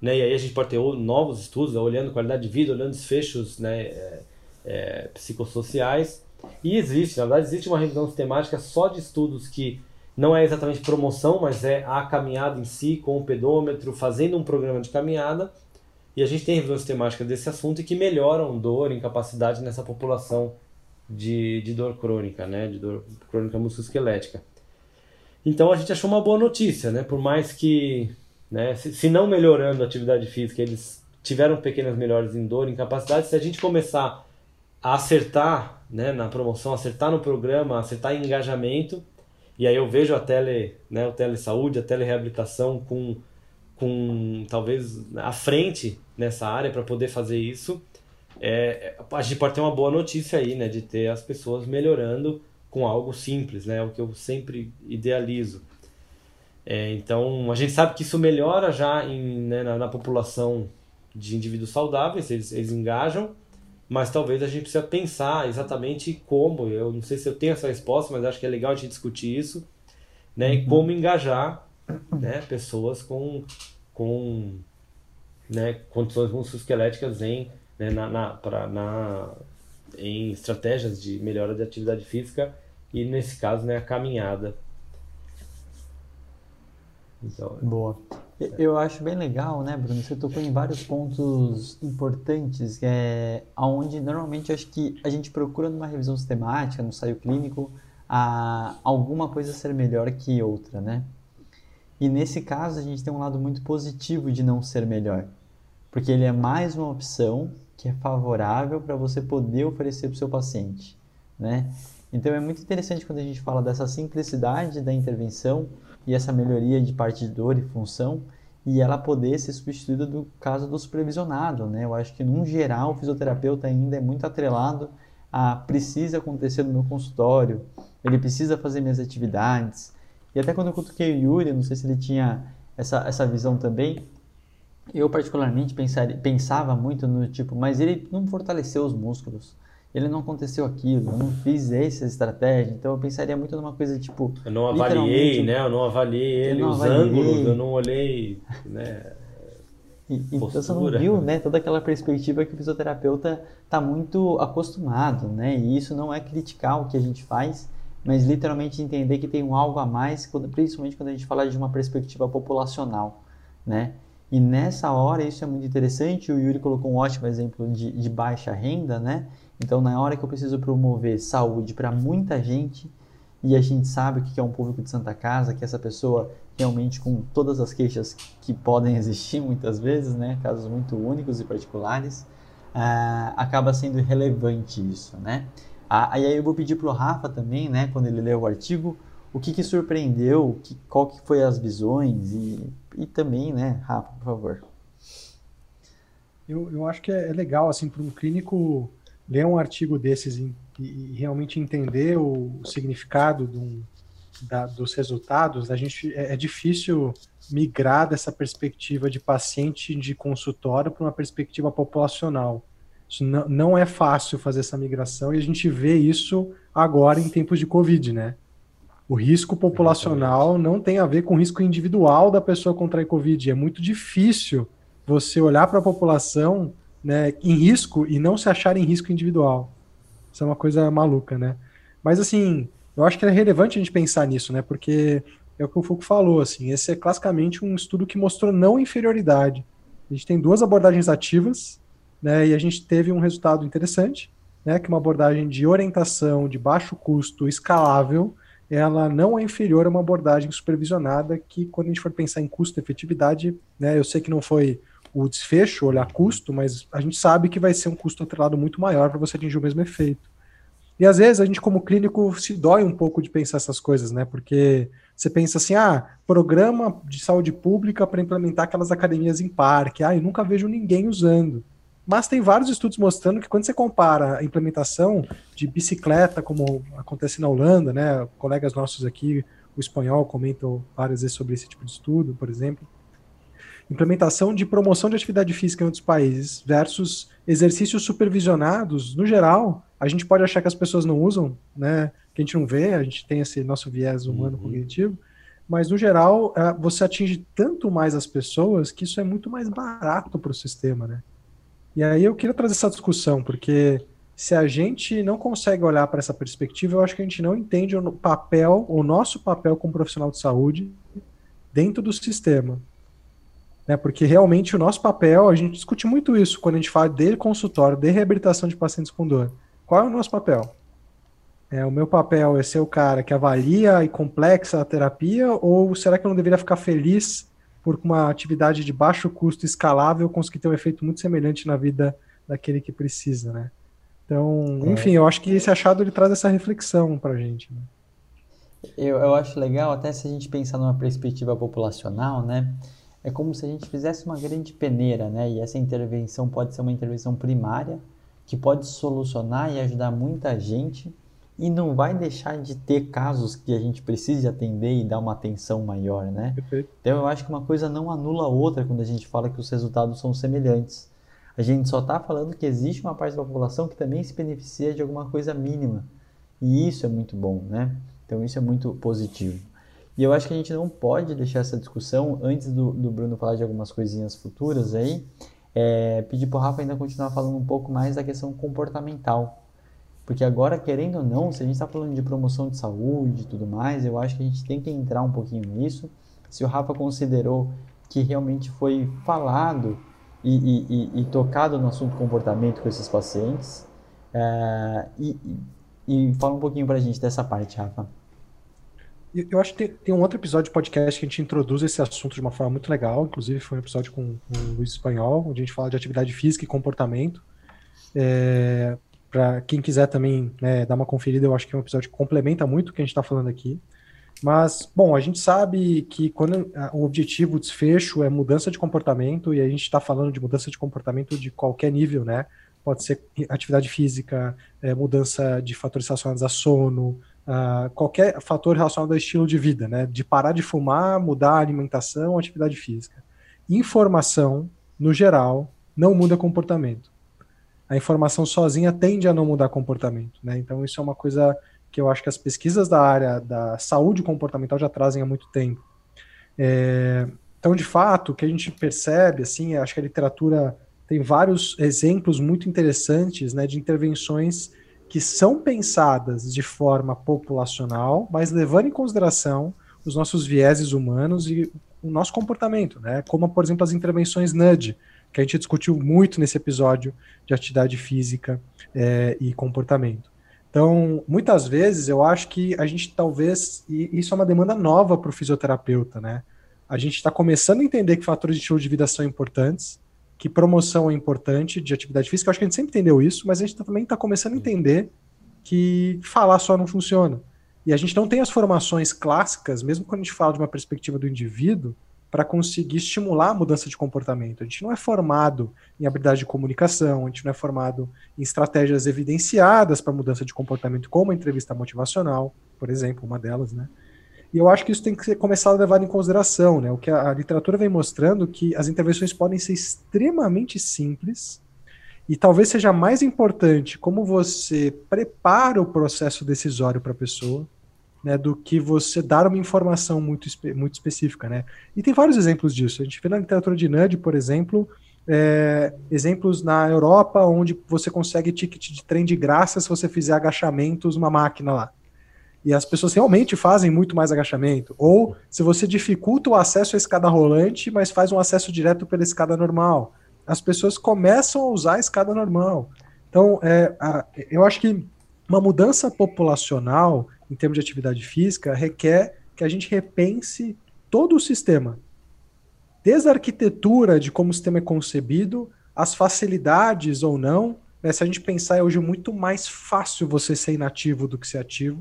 B: né? E aí a gente pode ter novos estudos, né? olhando qualidade de vida, olhando desfechos, né? É, é, psicossociais. E existe, na verdade, existe uma revisão sistemática só de estudos que não é exatamente promoção, mas é a caminhada em si, com o pedômetro, fazendo um programa de caminhada. E a gente tem revisão sistemática desse assunto e que melhoram dor, incapacidade nessa população de, de dor crônica, né? De dor crônica musculoesquelética. Então a gente achou uma boa notícia, né? Por mais que, né, se, se não melhorando a atividade física, eles tiveram pequenas melhores em dor, incapacidade. Se a gente começar a acertar né, na promoção, acertar no programa, acertar em engajamento, e aí eu vejo a tele, né, o telesaúde, a telereabilitação com, com talvez à frente nessa área para poder fazer isso. É, a gente pode ter uma boa notícia aí, né, de ter as pessoas melhorando com algo simples, né, é o que eu sempre idealizo. É, então, a gente sabe que isso melhora já em, né, na, na, população de indivíduos saudáveis, eles, eles engajam, mas talvez a gente precisa pensar exatamente como, eu não sei se eu tenho essa resposta, mas acho que é legal a gente discutir isso, né, uhum. e como engajar né, pessoas com, com né, condições musculoesqueléticas em, né, na, na, pra, na, em estratégias de melhora de atividade física e, nesse caso, né, a caminhada
A: então, Boa. Eu acho bem legal, né, Bruno? Você tocou em vários pontos importantes, é, onde normalmente acho que a gente procura numa revisão sistemática, no ensaio clínico, a, alguma coisa ser melhor que outra, né? E nesse caso a gente tem um lado muito positivo de não ser melhor, porque ele é mais uma opção que é favorável para você poder oferecer para o seu paciente, né? Então é muito interessante quando a gente fala dessa simplicidade da intervenção e essa melhoria de parte de dor e função e ela poder ser substituída do caso do supervisionado, né? Eu acho que, num geral, o fisioterapeuta ainda é muito atrelado a precisa acontecer no meu consultório, ele precisa fazer minhas atividades. E até quando eu cutuquei o Yuri, não sei se ele tinha essa, essa visão também, eu particularmente pensar, pensava muito no tipo, mas ele não fortaleceu os músculos ele não aconteceu aquilo, eu não fiz essa estratégia, então eu pensaria muito numa coisa tipo.
B: Eu não avaliei, né? Eu não avaliei ele, não os avaliei. ângulos, eu não olhei, né?
A: E, então você não viu, né, toda aquela perspectiva que o fisioterapeuta está muito acostumado, né? E isso não é criticar o que a gente faz, mas literalmente entender que tem um algo a mais, principalmente quando a gente fala de uma perspectiva populacional, né? E nessa hora isso é muito interessante. O Yuri colocou um ótimo exemplo de, de baixa renda, né? Então, na hora que eu preciso promover saúde para muita gente, e a gente sabe o que é um público de Santa Casa, que essa pessoa realmente com todas as queixas que podem existir muitas vezes, né, casos muito únicos e particulares, uh, acaba sendo relevante isso, né? Ah, aí eu vou pedir para o Rafa também, né, quando ele leu o artigo, o que, que surpreendeu, que, qual que foi as visões e, e também, né, Rafa, por favor.
D: Eu, eu acho que é, é legal, assim, para um clínico ler um artigo desses e, e realmente entender o, significado um, da, dos resultados, a gente é, é, difícil migrar dessa perspectiva de paciente de consultório para uma perspectiva populacional. Isso não, não é fácil fazer essa migração e a gente vê isso agora em tempos de Covid, né? O risco populacional não tem a ver com o risco individual da pessoa contrair Covid. É muito difícil você olhar para a população né, em risco e não se achar em risco individual. Isso é uma coisa maluca, né? Mas assim, eu acho que é relevante a gente pensar nisso, né? Porque é o que o Foucault falou, assim, esse é classicamente um estudo que mostrou não inferioridade. A gente tem duas abordagens ativas, né? E a gente teve um resultado interessante, né? Que uma abordagem de orientação de baixo custo, escalável, ela não é inferior a uma abordagem supervisionada que, quando a gente for pensar em custo-efetividade, né? Eu sei que não foi o desfecho, olhar custo, mas a gente sabe que vai ser um custo atrelado muito maior para você atingir o mesmo efeito. E às vezes a gente, como clínico, se dói um pouco de pensar essas coisas, né? Porque você pensa assim, ah, programa de saúde pública para implementar aquelas academias em parque. Ah, eu nunca vejo ninguém usando. Mas tem vários estudos mostrando que quando você compara a implementação de bicicleta, como acontece na Holanda, né? Colegas nossos aqui, o espanhol, comentam várias vezes sobre esse tipo de estudo, por exemplo implementação de promoção de atividade física em outros países versus exercícios supervisionados, no geral, a gente pode achar que as pessoas não usam, né? Que a gente não vê, a gente tem esse nosso viés humano uhum. cognitivo, mas no geral é, você atinge tanto mais as pessoas que isso é muito mais barato para o sistema, né? E aí eu queria trazer essa discussão, porque se a gente não consegue olhar para essa perspectiva, eu acho que a gente não entende o papel, o nosso papel como profissional de saúde dentro do sistema né? Porque realmente o nosso papel, a gente discute muito isso quando a gente fala de consultório, de reabilitação de pacientes com dor. Qual é o nosso papel? É, o meu papel é ser o cara que avalia e complexa a terapia, ou será que eu não deveria ficar feliz por uma atividade de baixo custo escalável conseguir ter um efeito muito semelhante na vida daquele que precisa, né? Então, é. enfim, eu acho que esse achado ele traz essa reflexão para a gente. Né?
A: Eu, eu acho legal, até se a gente pensar numa perspectiva populacional, né? É como se a gente fizesse uma grande peneira, né? E essa intervenção pode ser uma intervenção primária, que pode solucionar e ajudar muita gente, e não vai deixar de ter casos que a gente precise atender e dar uma atenção maior, né? Perfeito. Então eu acho que uma coisa não anula a outra quando a gente fala que os resultados são semelhantes. A gente só está falando que existe uma parte da população que também se beneficia de alguma coisa mínima. E isso é muito bom, né? Então isso é muito positivo. E eu acho que a gente não pode deixar essa discussão antes do, do Bruno falar de algumas coisinhas futuras aí. É, pedir para o Rafa ainda continuar falando um pouco mais da questão comportamental. Porque agora, querendo ou não, se a gente está falando de promoção de saúde e tudo mais, eu acho que a gente tem que entrar um pouquinho nisso. Se o Rafa considerou que realmente foi falado e, e, e, e tocado no assunto comportamento com esses pacientes, é, e, e fala um pouquinho para a gente dessa parte, Rafa.
D: Eu acho que tem, tem, um outro episódio de podcast que a gente introduz esse assunto de uma forma muito legal. Inclusive, foi um episódio com, com o Luiz Espanhol, onde a gente fala de atividade física e comportamento. É, para quem quiser também né, dar uma conferida, eu acho que é um episódio que complementa muito o que a gente está falando aqui. Mas, bom, a gente sabe que quando o objetivo, o desfecho é mudança de comportamento, e a gente está falando de mudança de comportamento de qualquer nível, né? pode ser atividade física, é, mudança de fatores relacionados a sono, uh, qualquer fator relacionado ao estilo de vida, né? De parar de fumar, mudar a alimentação, atividade física. Informação, no geral, não muda comportamento. A informação sozinha tende a não mudar comportamento, né? Então isso é uma coisa que eu acho que as pesquisas da área da saúde comportamental já trazem há muito tempo. É, então, de fato, o que a gente percebe, assim, acho que a literatura tem vários exemplos muito interessantes né, de intervenções que são pensadas de forma populacional, mas levando em consideração os nossos vieses humanos e o nosso comportamento, né? Como, por exemplo, as intervenções NUDGE, que a gente discutiu muito nesse episódio de atividade física é, e comportamento. Então, muitas vezes eu acho que a gente talvez, e isso é uma demanda nova para o fisioterapeuta, né? A gente está começando a entender que fatores de estilo de vida são importantes, que promoção é importante de atividade física. Eu acho que a gente sempre entendeu isso, mas a gente também está começando a entender que falar só não funciona. E a gente não tem as formações clássicas, mesmo quando a gente fala de uma perspectiva do indivíduo, para conseguir estimular a mudança de comportamento. A gente não é formado em habilidade de comunicação, a gente não é formado em estratégias evidenciadas para mudança de comportamento, como a entrevista motivacional, por exemplo, uma delas, né? E eu acho que isso tem que ser começado a levar em consideração, né? O que a, a literatura vem mostrando que as intervenções podem ser extremamente simples e talvez seja mais importante como você prepara o processo decisório para a pessoa, né, do que você dar uma informação muito, muito específica, né? E tem vários exemplos disso. A gente vê na literatura de NUD, por exemplo, é, exemplos na Europa onde você consegue ticket de trem de graça se você fizer agachamentos numa máquina lá e as pessoas realmente fazem muito mais agachamento. Ou se você dificulta o acesso à escada rolante, mas faz um acesso direto pela escada normal, as pessoas começam a usar a escada normal. Então, é, a, eu acho que uma mudança populacional em termos de atividade física requer que a gente repense todo o sistema. Desde a arquitetura de como o sistema é concebido, as facilidades ou não. Né, se a gente pensar, é hoje muito mais fácil você ser inativo do que ser ativo.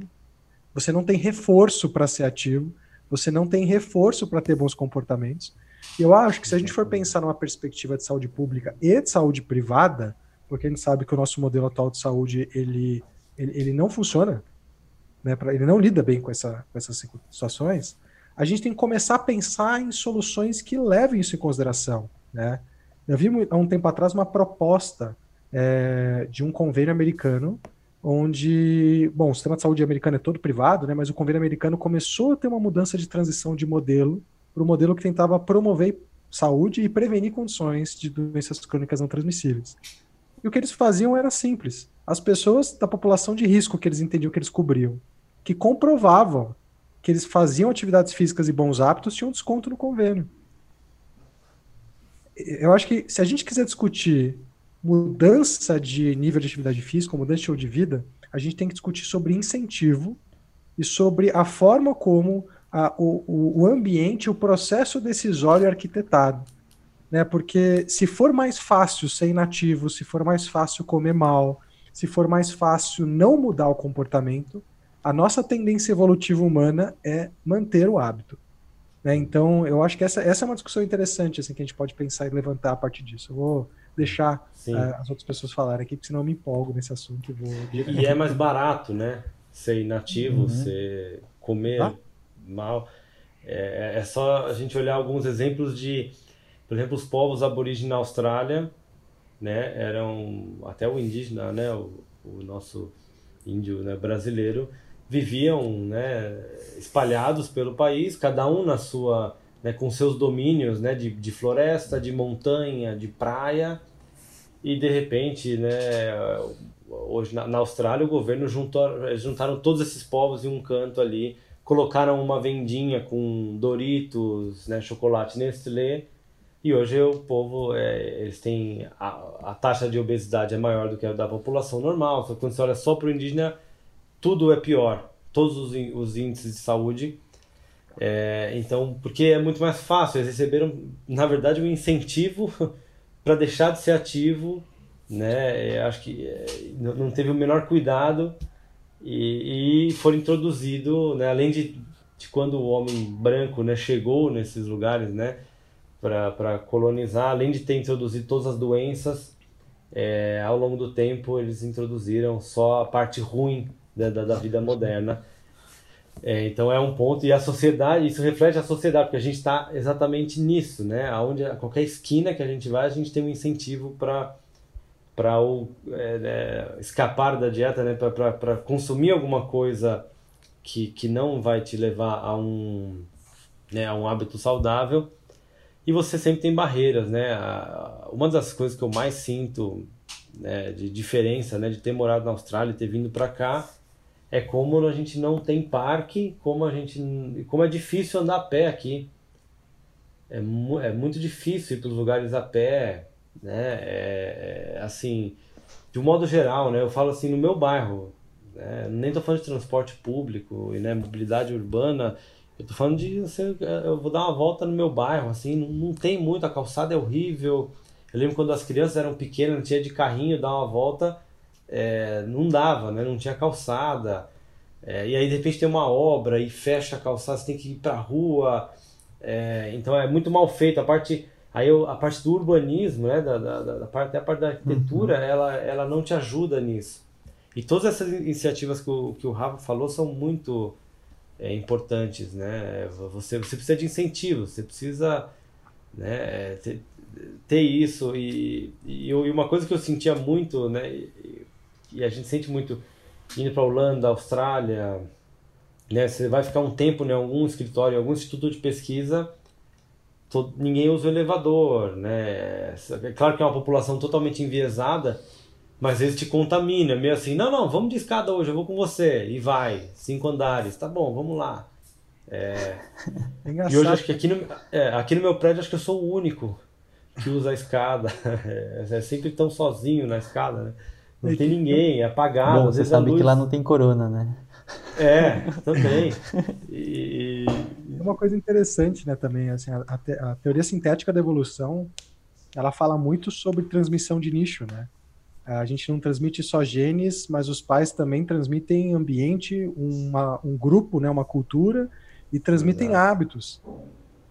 D: Você não tem reforço para ser ativo, você não tem reforço para ter bons comportamentos. E eu acho que se a gente for pensar numa perspectiva de saúde pública e de saúde privada, porque a gente sabe que o nosso modelo atual de saúde ele, ele, ele não funciona, né, pra, ele não lida bem com, essa, com essas situações, a gente tem que começar a pensar em soluções que levem isso em consideração. Né? Eu vi há um tempo atrás uma proposta é, de um convênio americano onde, bom, o sistema de saúde americano é todo privado, né, mas o convênio americano começou a ter uma mudança de transição de modelo para o modelo que tentava promover saúde e prevenir condições de doenças crônicas não transmissíveis. E o que eles faziam era simples. As pessoas da população de risco que eles entendiam que eles cobriam, que comprovavam que eles faziam atividades físicas e bons hábitos, tinham desconto no convênio. Eu acho que se a gente quiser discutir mudança de nível de atividade física, mudança de estilo de vida, a gente tem que discutir sobre incentivo e sobre a forma como a, o, o ambiente, o processo decisório arquitetado. Né? Porque se for mais fácil ser inativo, se for mais fácil comer mal, se for mais fácil não mudar o comportamento, a nossa tendência evolutiva humana é manter o hábito. Né? Então, eu acho que essa, essa é uma discussão interessante assim, que a gente pode pensar e levantar a partir disso. Eu vou deixar uh, as outras pessoas falarem aqui, porque senão eu me empolgo nesse assunto. E, vou...
B: e, e é mais barato, né? Ser inativo, uhum. ser comer ah? mal. É, é só a gente olhar alguns exemplos de, por exemplo, os povos aborígenes na Austrália, né, eram até o indígena, né, o, o nosso índio né, brasileiro, viviam né, espalhados pelo país, cada um na sua, né, com seus domínios né, de, de floresta, de montanha, de praia, e de repente, né, hoje na, na Austrália, o governo juntou, juntaram todos esses povos em um canto ali, colocaram uma vendinha com Doritos, né, chocolate Nestlé, e hoje o povo, é, eles têm a, a, taxa de obesidade é maior do que a da população normal. Só quando você olha só para o indígena, tudo é pior. Todos os, os índices de saúde. É, então, porque é muito mais fácil. Eles receberam, na verdade, um incentivo para deixar de ser ativo. Né? acho que é, não teve o menor cuidado e, e foi introduzido, né? além de, de quando o homem branco né, chegou nesses lugares, né? para colonizar, além de ter introduzido todas as doenças, é, ao longo do tempo eles introduziram só a parte ruim da, da, da vida moderna. É, então é um ponto, e a sociedade, isso reflete a sociedade, porque a gente está exatamente nisso, né? Aonde, a qualquer esquina que a gente vai, a gente tem um incentivo para para é, é, escapar da dieta, né? para consumir alguma coisa que, que não vai te levar a um, né, a um hábito saudável e você sempre tem barreiras, né? Uma das coisas que eu mais sinto né, de diferença, né, de ter morado na Austrália e ter vindo para cá, é como a gente não tem parque, como a gente, como é difícil andar a pé aqui. É, mu é muito difícil ir para os lugares a pé, né? É, é, assim, de um modo geral, né? Eu falo assim no meu bairro, né? nem estou falando de transporte público e né, mobilidade urbana eu tô falando de você, eu vou dar uma volta no meu bairro, assim, não, não tem muito, a calçada é horrível. Eu lembro quando as crianças eram pequenas, não tinha de carrinho dar uma volta, é, não dava, né? Não tinha calçada. É, e aí de repente tem uma obra e fecha a calçada, você tem que ir pra rua. É, então é muito mal feito. A parte, aí eu, a parte do urbanismo, né? Da, da, da, parte, até a parte da arquitetura, uhum. ela, ela não te ajuda nisso. E todas essas iniciativas que o, que o Rafa falou são muito é, importantes, né? Você, você precisa de incentivo, você precisa né, ter, ter isso e, e, uma coisa que eu sentia muito, né? E, a gente sente muito indo para Holanda, Austrália, né? Você vai ficar um tempo em algum escritório, em algum instituto de pesquisa, todo, ninguém usa o elevador, né? É claro que é uma população totalmente enviesada, mas eles te contaminam, meio assim, não, não, vamos de escada hoje, eu vou com você. E vai, cinco andares, tá bom, vamos lá. É... e hoje acho que aqui no, é, aqui no meu prédio acho que eu sou o único que usa a escada. É, é sempre tão sozinho na escada, né? Não tem ninguém, é apagado.
A: Bom, você sabe luz... que lá não tem corona, né?
B: É, também. E...
D: Uma coisa interessante, né, também, assim, a, a, teoria sintética da evolução, ela fala muito sobre transmissão de nicho, né? A gente não transmite só genes, mas os pais também transmitem ambiente, uma, um grupo, né, uma cultura, e transmitem Exato. hábitos.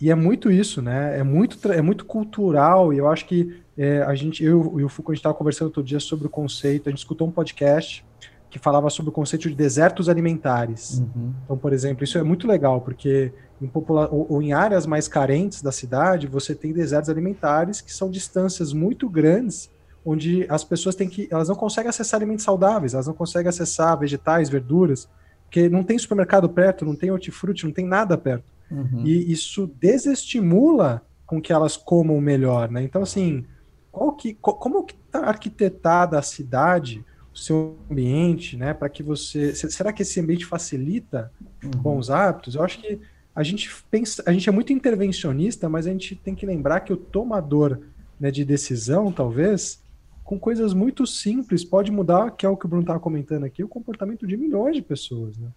D: E é muito isso, né? É muito, é muito cultural, e eu acho que é, a gente, eu e o Foucault, a gente estava conversando outro dia sobre o conceito, a gente escutou um podcast que falava sobre o conceito de desertos alimentares. Uhum. Então, por exemplo, isso é muito legal, porque em, popula ou, ou em áreas mais carentes da cidade, você tem desertos alimentares que são distâncias muito grandes onde as pessoas têm que, elas não conseguem acessar alimentos saudáveis, elas não conseguem acessar vegetais, verduras, porque não tem supermercado perto, não tem hortifruti, não tem nada perto. Uhum. E isso desestimula com que elas comam melhor, né? Então, assim, qual que, como que está arquitetada a cidade, o seu ambiente, né? Para que você, será que esse ambiente facilita uhum. bons hábitos? Eu acho que a gente pensa, a gente é muito intervencionista, mas a gente tem que lembrar que o tomador né, de decisão, talvez, com coisas muito simples, pode mudar, que é o que o Bruno estava comentando aqui, o comportamento de milhões de pessoas. Né?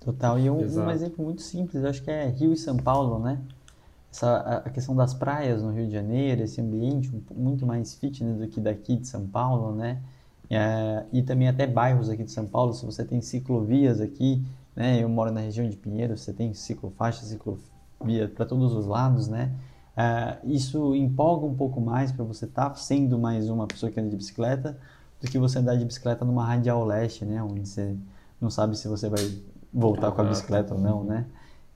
A: Total. E um, um, exemplo muito simples, eu acho que é Rio e São Paulo, né? Essa, a questão das praias no Rio de Janeiro, esse ambiente muito mais fitness do que daqui de São Paulo, né? É, e também até bairros aqui de São Paulo, se você tem ciclovias aqui, né? Eu moro na região de Pinheiro, você tem ciclofaixa, ciclovia para todos os lados, né? É, isso empolga um pouco mais para você estar tá sendo mais uma pessoa que anda de bicicleta do que você andar de bicicleta numa radial leste, né? Onde você não sabe se você vai voltar com a bicicleta ou não, né?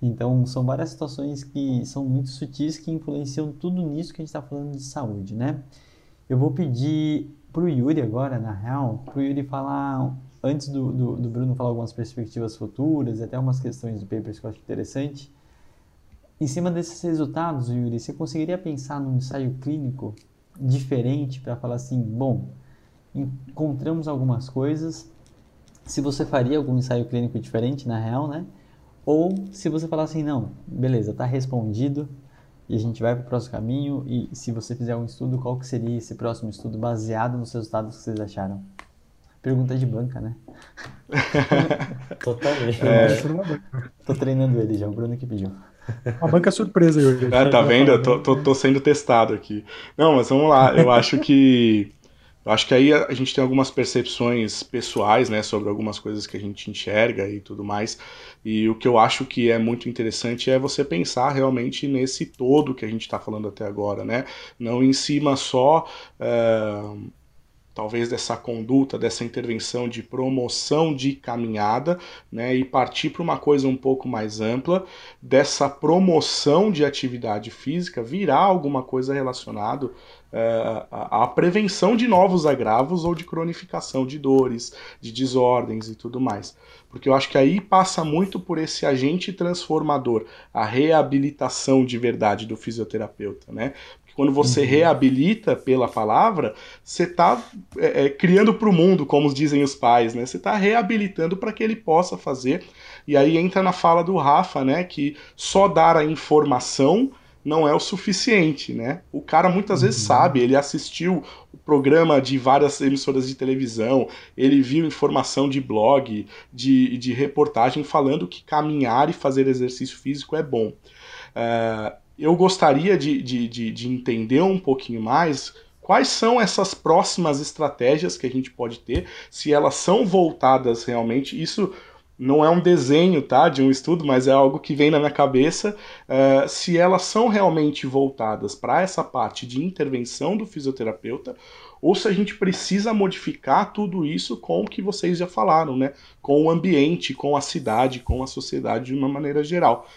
A: Então, são várias situações que são muito sutis que influenciam tudo nisso que a gente está falando de saúde, né? Eu vou pedir para o Yuri agora, na real, para o Yuri falar, antes do, do, do, Bruno falar algumas perspectivas futuras, até umas questões do papers que eu acho interessante. Em cima desses resultados, Yuri, você conseguiria pensar num ensaio clínico diferente para falar assim, bom, encontramos algumas coisas, se você faria algum ensaio clínico diferente, na real, né? Ou se você falar assim, não, beleza, está respondido, e a gente vai para o próximo caminho. E se você fizer um estudo, qual que seria esse próximo estudo baseado nos resultados que vocês acharam? Pergunta de banca, né?
B: Totalmente.
A: É. Tô treinando ele já, o Bruno que pediu.
D: Uma banca surpresa, Yuri.
C: Ah, tá vendo? Eu tô, tô, tô sendo testado aqui. Não, mas vamos lá. Eu acho que eu acho que aí a, gente tem algumas percepções pessoais, né, sobre algumas coisas que a gente enxerga e tudo mais. E o que eu acho que é muito interessante é você pensar realmente nesse todo que a gente está falando até agora, né? Não em cima só. Uh, talvez dessa conduta, dessa intervenção de promoção de caminhada, né, e partir para uma coisa um pouco mais ampla, dessa promoção de atividade física virar alguma coisa relacionado é, a, a, prevenção de novos agravos ou de cronificação de dores, de desordens e tudo mais. Porque eu acho que aí passa muito por esse agente transformador, a reabilitação de verdade do fisioterapeuta, né? Quando você uhum. reabilita pela palavra, você está é, é, criando para o mundo, como dizem os pais, né? Você está reabilitando para que ele possa fazer. E aí entra na fala do Rafa, né? Que só dar a informação não é o suficiente, né? O cara muitas uhum. vezes sabe, ele assistiu o programa de várias emissoras de televisão, ele viu informação de blog, de, de reportagem falando que caminhar e fazer exercício físico é bom. Uh, eu gostaria de, de, de, de entender um pouquinho mais quais são essas próximas estratégias que a gente pode ter, se elas são voltadas realmente. Isso não é um desenho tá, de um estudo, mas é algo que vem na minha cabeça. Uh, se elas são realmente voltadas para essa parte de intervenção do fisioterapeuta, ou se a gente precisa modificar tudo isso com o que vocês já falaram, né? Com o ambiente, com a cidade, com a sociedade de uma maneira geral.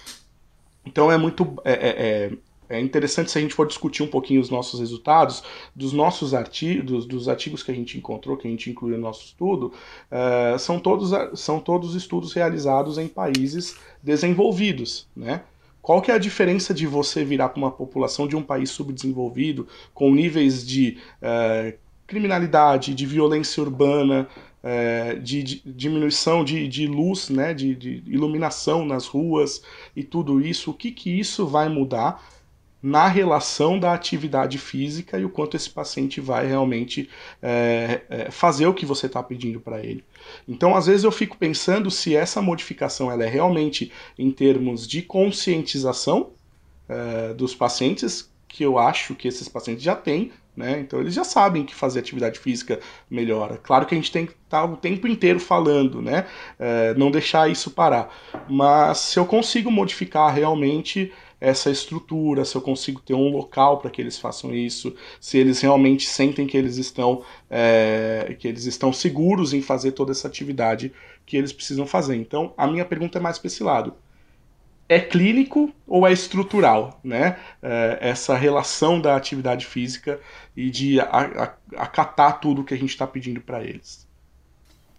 C: Então é muito. É, é, é é interessante se a gente for discutir um pouquinho os nossos resultados, dos nossos artigos, dos artigos que a gente encontrou, que a gente incluiu no nosso estudo, uh, são, todos, são todos estudos realizados em países desenvolvidos, né? Qual que é a diferença de você virar para uma população de um país subdesenvolvido, com níveis de uh, criminalidade, de violência urbana, uh, de, de, diminuição de, de luz, né, de, de iluminação nas ruas e tudo isso? O que, que isso vai mudar na relação da atividade física e o quanto esse paciente vai realmente é, é, fazer o que você está pedindo para ele. Então, às vezes eu fico pensando se essa modificação ela é realmente em termos de conscientização é, dos pacientes, que eu acho que esses pacientes já têm, né? Então eles já sabem que fazer atividade física melhora. Claro que a gente tem que estar tá o tempo inteiro falando, né? É, não deixar isso parar. Mas se eu consigo modificar realmente essa estrutura, se eu consigo ter um local para que eles façam isso, se eles realmente sentem que eles estão é, que eles estão seguros em fazer toda essa atividade que eles precisam fazer. Então, a minha pergunta é mais para esse lado. É clínico ou é estrutural, né? É, essa relação da atividade física e de acatar tudo que a gente está pedindo para eles.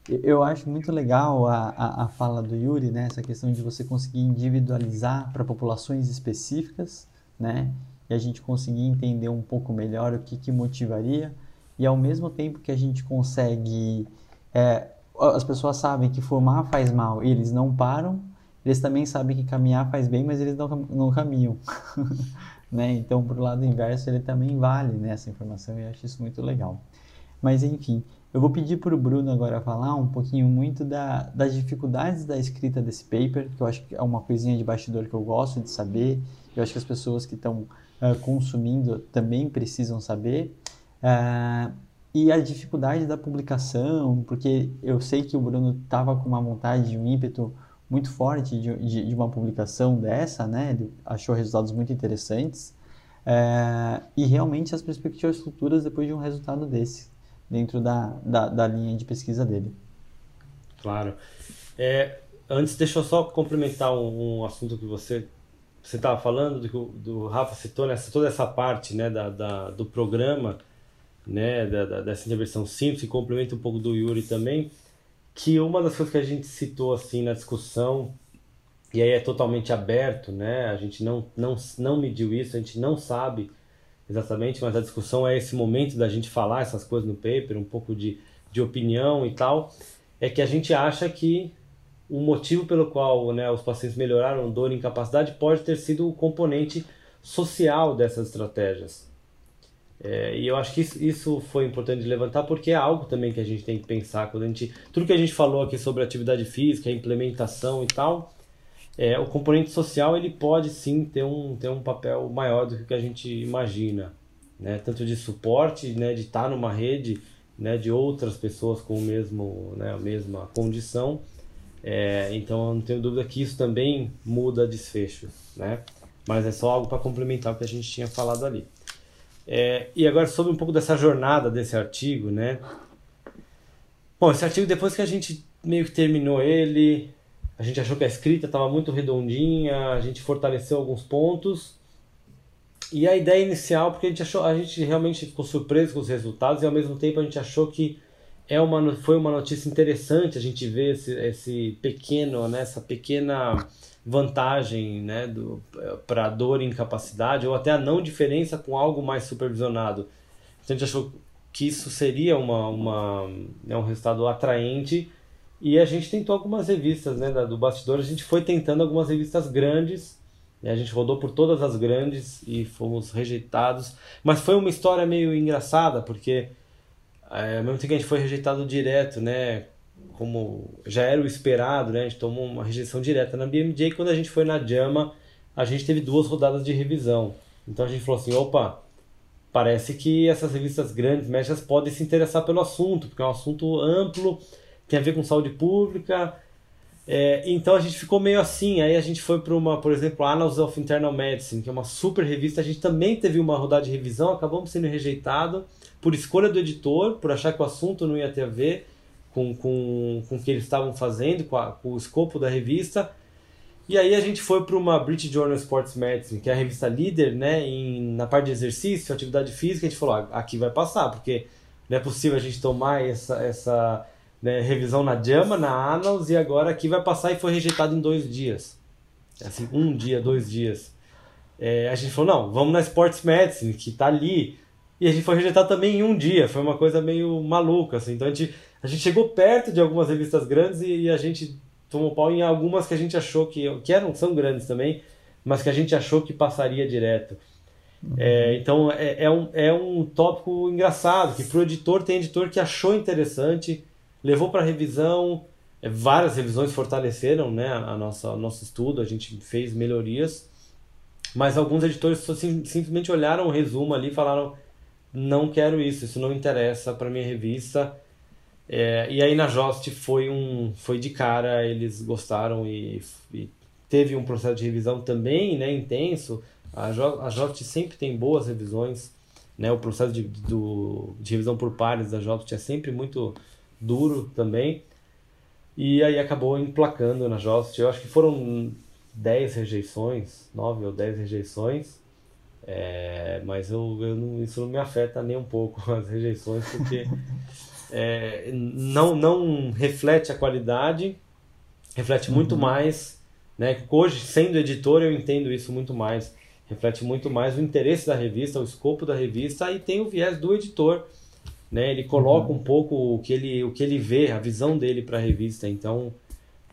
A: Eu acho muito legal a, a, a, fala do Yuri, né? Essa questão de você conseguir individualizar para populações específicas, né? E a gente conseguir entender um pouco melhor o que, que motivaria. E ao mesmo tempo que a gente consegue... É, as pessoas sabem que fumar faz mal eles não param. Eles também sabem que caminhar faz bem, mas eles não, não caminham. né? Então, por lado inverso, ele também vale né, essa informação e eu acho isso muito legal. Mas, enfim, Eu vou pedir para o Bruno agora falar um pouquinho muito da, das dificuldades da escrita desse paper, que eu acho que é uma coisinha de bastidor que eu gosto de saber. Eu acho que as pessoas que estão uh, consumindo também precisam saber. Uh, e a dificuldade da publicação, porque eu sei que o Bruno estava com uma vontade, um ímpeto muito forte de, de, de, uma publicação dessa, né? Ele achou resultados muito interessantes. Uh, e realmente as perspectivas futuras depois de um resultado desse dentro da, da, da linha de pesquisa dele.
B: Claro. É, antes, deixa eu só complementar um, um assunto que você você estava falando, do do Rafa citou, nessa, toda essa parte né, da, da do programa, né, da, da, dessa intervenção simples, e complementa um pouco do Yuri também, que uma das coisas que a gente citou assim na discussão, e aí é totalmente aberto, né, a gente não, não, não mediu isso, a gente não sabe exatamente, mas a discussão é esse momento da gente falar essas coisas no paper, um pouco de, de opinião e tal, é que a gente acha que o motivo pelo qual né, os pacientes melhoraram dor e incapacidade pode ter sido o componente social dessas estratégias. É, e eu acho que isso, isso, foi importante levantar porque é algo também que a gente tem que pensar quando a gente tudo que a gente falou aqui sobre atividade física, implementação e tal, é, o componente social ele pode sim ter um, ter um papel maior do que a gente imagina, né? tanto de suporte, né? de estar numa rede né? de outras pessoas com o mesmo, né? a mesma condição. É, então eu não tenho dúvida que isso também muda desfecho, né? mas é só algo para complementar o que a gente tinha falado ali. É, e agora sobre um pouco dessa jornada desse artigo, né? Bom, esse artigo depois que a gente meio que terminou ele, a gente achou que a escrita estava muito redondinha, a gente fortaleceu alguns pontos. E a ideia inicial, porque a gente achou, a gente realmente ficou surpreso com os resultados e ao mesmo tempo a gente achou que é uma, foi uma notícia interessante a gente ver esse, esse pequeno, né, essa pequena vantagem né, para dor e incapacidade, ou até a não diferença com algo mais supervisionado. Então a gente achou que isso seria uma, uma, né, um resultado atraente e a gente tentou algumas revistas, né, do bastidor, a gente foi tentando algumas revistas grandes, né, a gente rodou por todas as grandes e fomos rejeitados, mas foi uma história meio engraçada, porque é, mesmo que a gente foi rejeitado direto, né, como já era o esperado, né, a gente tomou uma rejeição direta na BMJ, quando a gente foi na JAMA, a gente teve duas rodadas de revisão. Então a gente falou assim, opa, parece que essas revistas grandes, médias, podem se interessar pelo assunto, porque é um assunto amplo, tem a ver com saúde pública. É, então a gente ficou meio assim. Aí a gente foi para uma, por exemplo, Annals of Internal Medicine, que é uma super revista. A gente também teve uma rodada de revisão, acabamos sendo rejeitado por escolha do editor, por achar que o assunto não ia ter a ver com, com, com o que eles estavam fazendo, com, a, com o escopo da revista. E aí a gente foi para uma British Journal Sports Medicine, que é a revista líder né, em, na parte de exercício, atividade física. A gente falou, ah, aqui vai passar, porque não é possível a gente tomar essa, essa né, revisão na JAMA, na Annals, e agora aqui vai passar e foi rejeitado em dois dias. Assim, um dia, dois dias. É, a gente falou, não, vamos na Sports Medicine, que está ali. E a gente foi rejeitado também em um dia. Foi uma coisa meio maluca, assim. Então a gente, a gente chegou perto de algumas revistas grandes e, e a gente tomou pau em algumas que a gente achou que, que eram, são grandes também, mas que a gente achou que passaria direto. É, então é, é, um, é um tópico engraçado, que para o editor tem editor que achou interessante, levou para revisão, é, várias revisões fortaleceram né, a nossa, o nosso estudo, a gente fez melhorias, mas alguns editores sim, simplesmente olharam o resumo ali e falaram: não quero isso, isso não interessa para minha revista. É, e aí na Jost foi um foi de cara, eles gostaram e, e teve um processo de revisão também né, intenso. A, jo, a Jost sempre tem boas revisões, né, o processo de, do, de revisão por pares da Jost é sempre muito duro também. E aí acabou emplacando na Jost. Eu acho que foram 10 rejeições, 9 ou 10 rejeições. É, mas eu, eu não, isso não me afeta nem um pouco as rejeições, porque é, não, não reflete a qualidade, reflete muito uhum. mais. Né? Hoje, sendo editor, eu entendo isso muito mais. Reflete muito mais o interesse da revista, o escopo da revista e tem o viés do editor né? Ele coloca uhum. um pouco o que ele, o que ele vê, a visão dele para a revista. Então,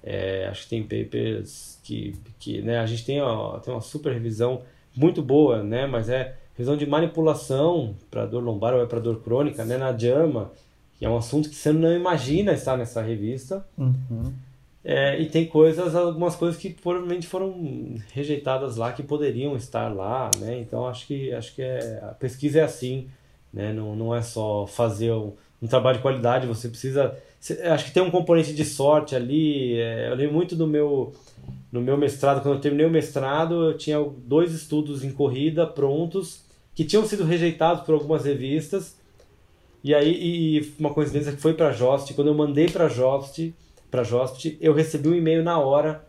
B: é, acho que tem papers que, que né, a gente tem, ó, tem uma super revisão muito boa, né? Mas é revisão de manipulação para dor lombar ou é para dor crônica, né? Na JAMA, que é um assunto que você não imagina estar nessa revista.
A: Uhum.
B: É, e tem coisas, algumas coisas que provavelmente foram rejeitadas lá que poderiam estar lá, né? Então acho que acho que é, a pesquisa é assim, né? Não, não é só fazer um, um trabalho de qualidade, você precisa, acho que tem um componente de sorte ali. É, eu lembro muito do meu no meu mestrado, quando eu terminei o mestrado, eu tinha dois estudos em corrida prontos que tinham sido rejeitados por algumas revistas. E aí e uma coincidência que foi para Jost, quando eu mandei para Jost para Jospit, eu recebi um e-mail na hora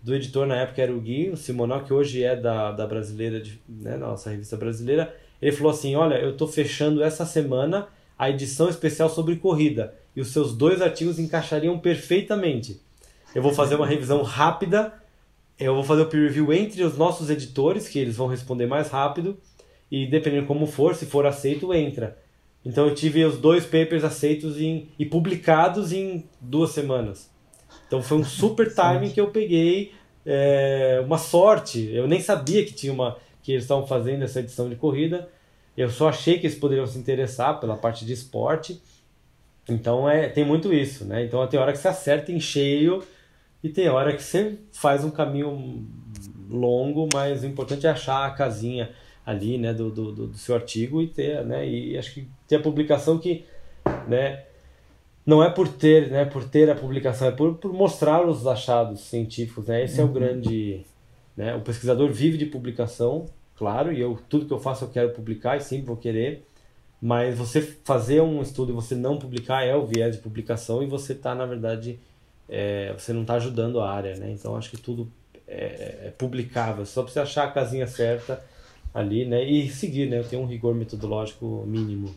B: do editor na época era o Gui, o Simonal, que hoje é da, da brasileira, de, né, nossa revista brasileira. Ele falou assim: Olha, eu estou fechando essa semana a edição especial sobre corrida e os seus dois artigos encaixariam perfeitamente. Eu vou fazer uma revisão rápida, eu vou fazer o peer review entre os nossos editores, que eles vão responder mais rápido, e dependendo como for, se for aceito, entra. Então eu tive os dois papers aceitos em, e publicados em duas semanas. Então foi um super timing que eu peguei, é, uma sorte. Eu nem sabia que tinha uma que eles estavam fazendo essa edição de corrida. Eu só achei que eles poderiam se interessar pela parte de esporte. Então é, tem muito isso, né? Então tem hora que você acerta em cheio e tem hora que você faz um caminho longo, mas o importante é achar a casinha ali, né, do, do, do seu artigo e ter, né, e acho que ter a publicação que, né, não é por ter, né, por ter a publicação, é por, por mostrar os achados científicos, né, esse é o uhum. grande, né, o pesquisador vive de publicação, claro, e eu, tudo que eu faço eu quero publicar e sempre vou querer, mas você fazer um estudo e você não publicar é o viés de publicação e você está, na verdade, é, você não está ajudando a área, né, então acho que tudo é, é publicável, só precisa achar a casinha certa ali, né? E seguir, né? Ter um rigor metodológico mínimo.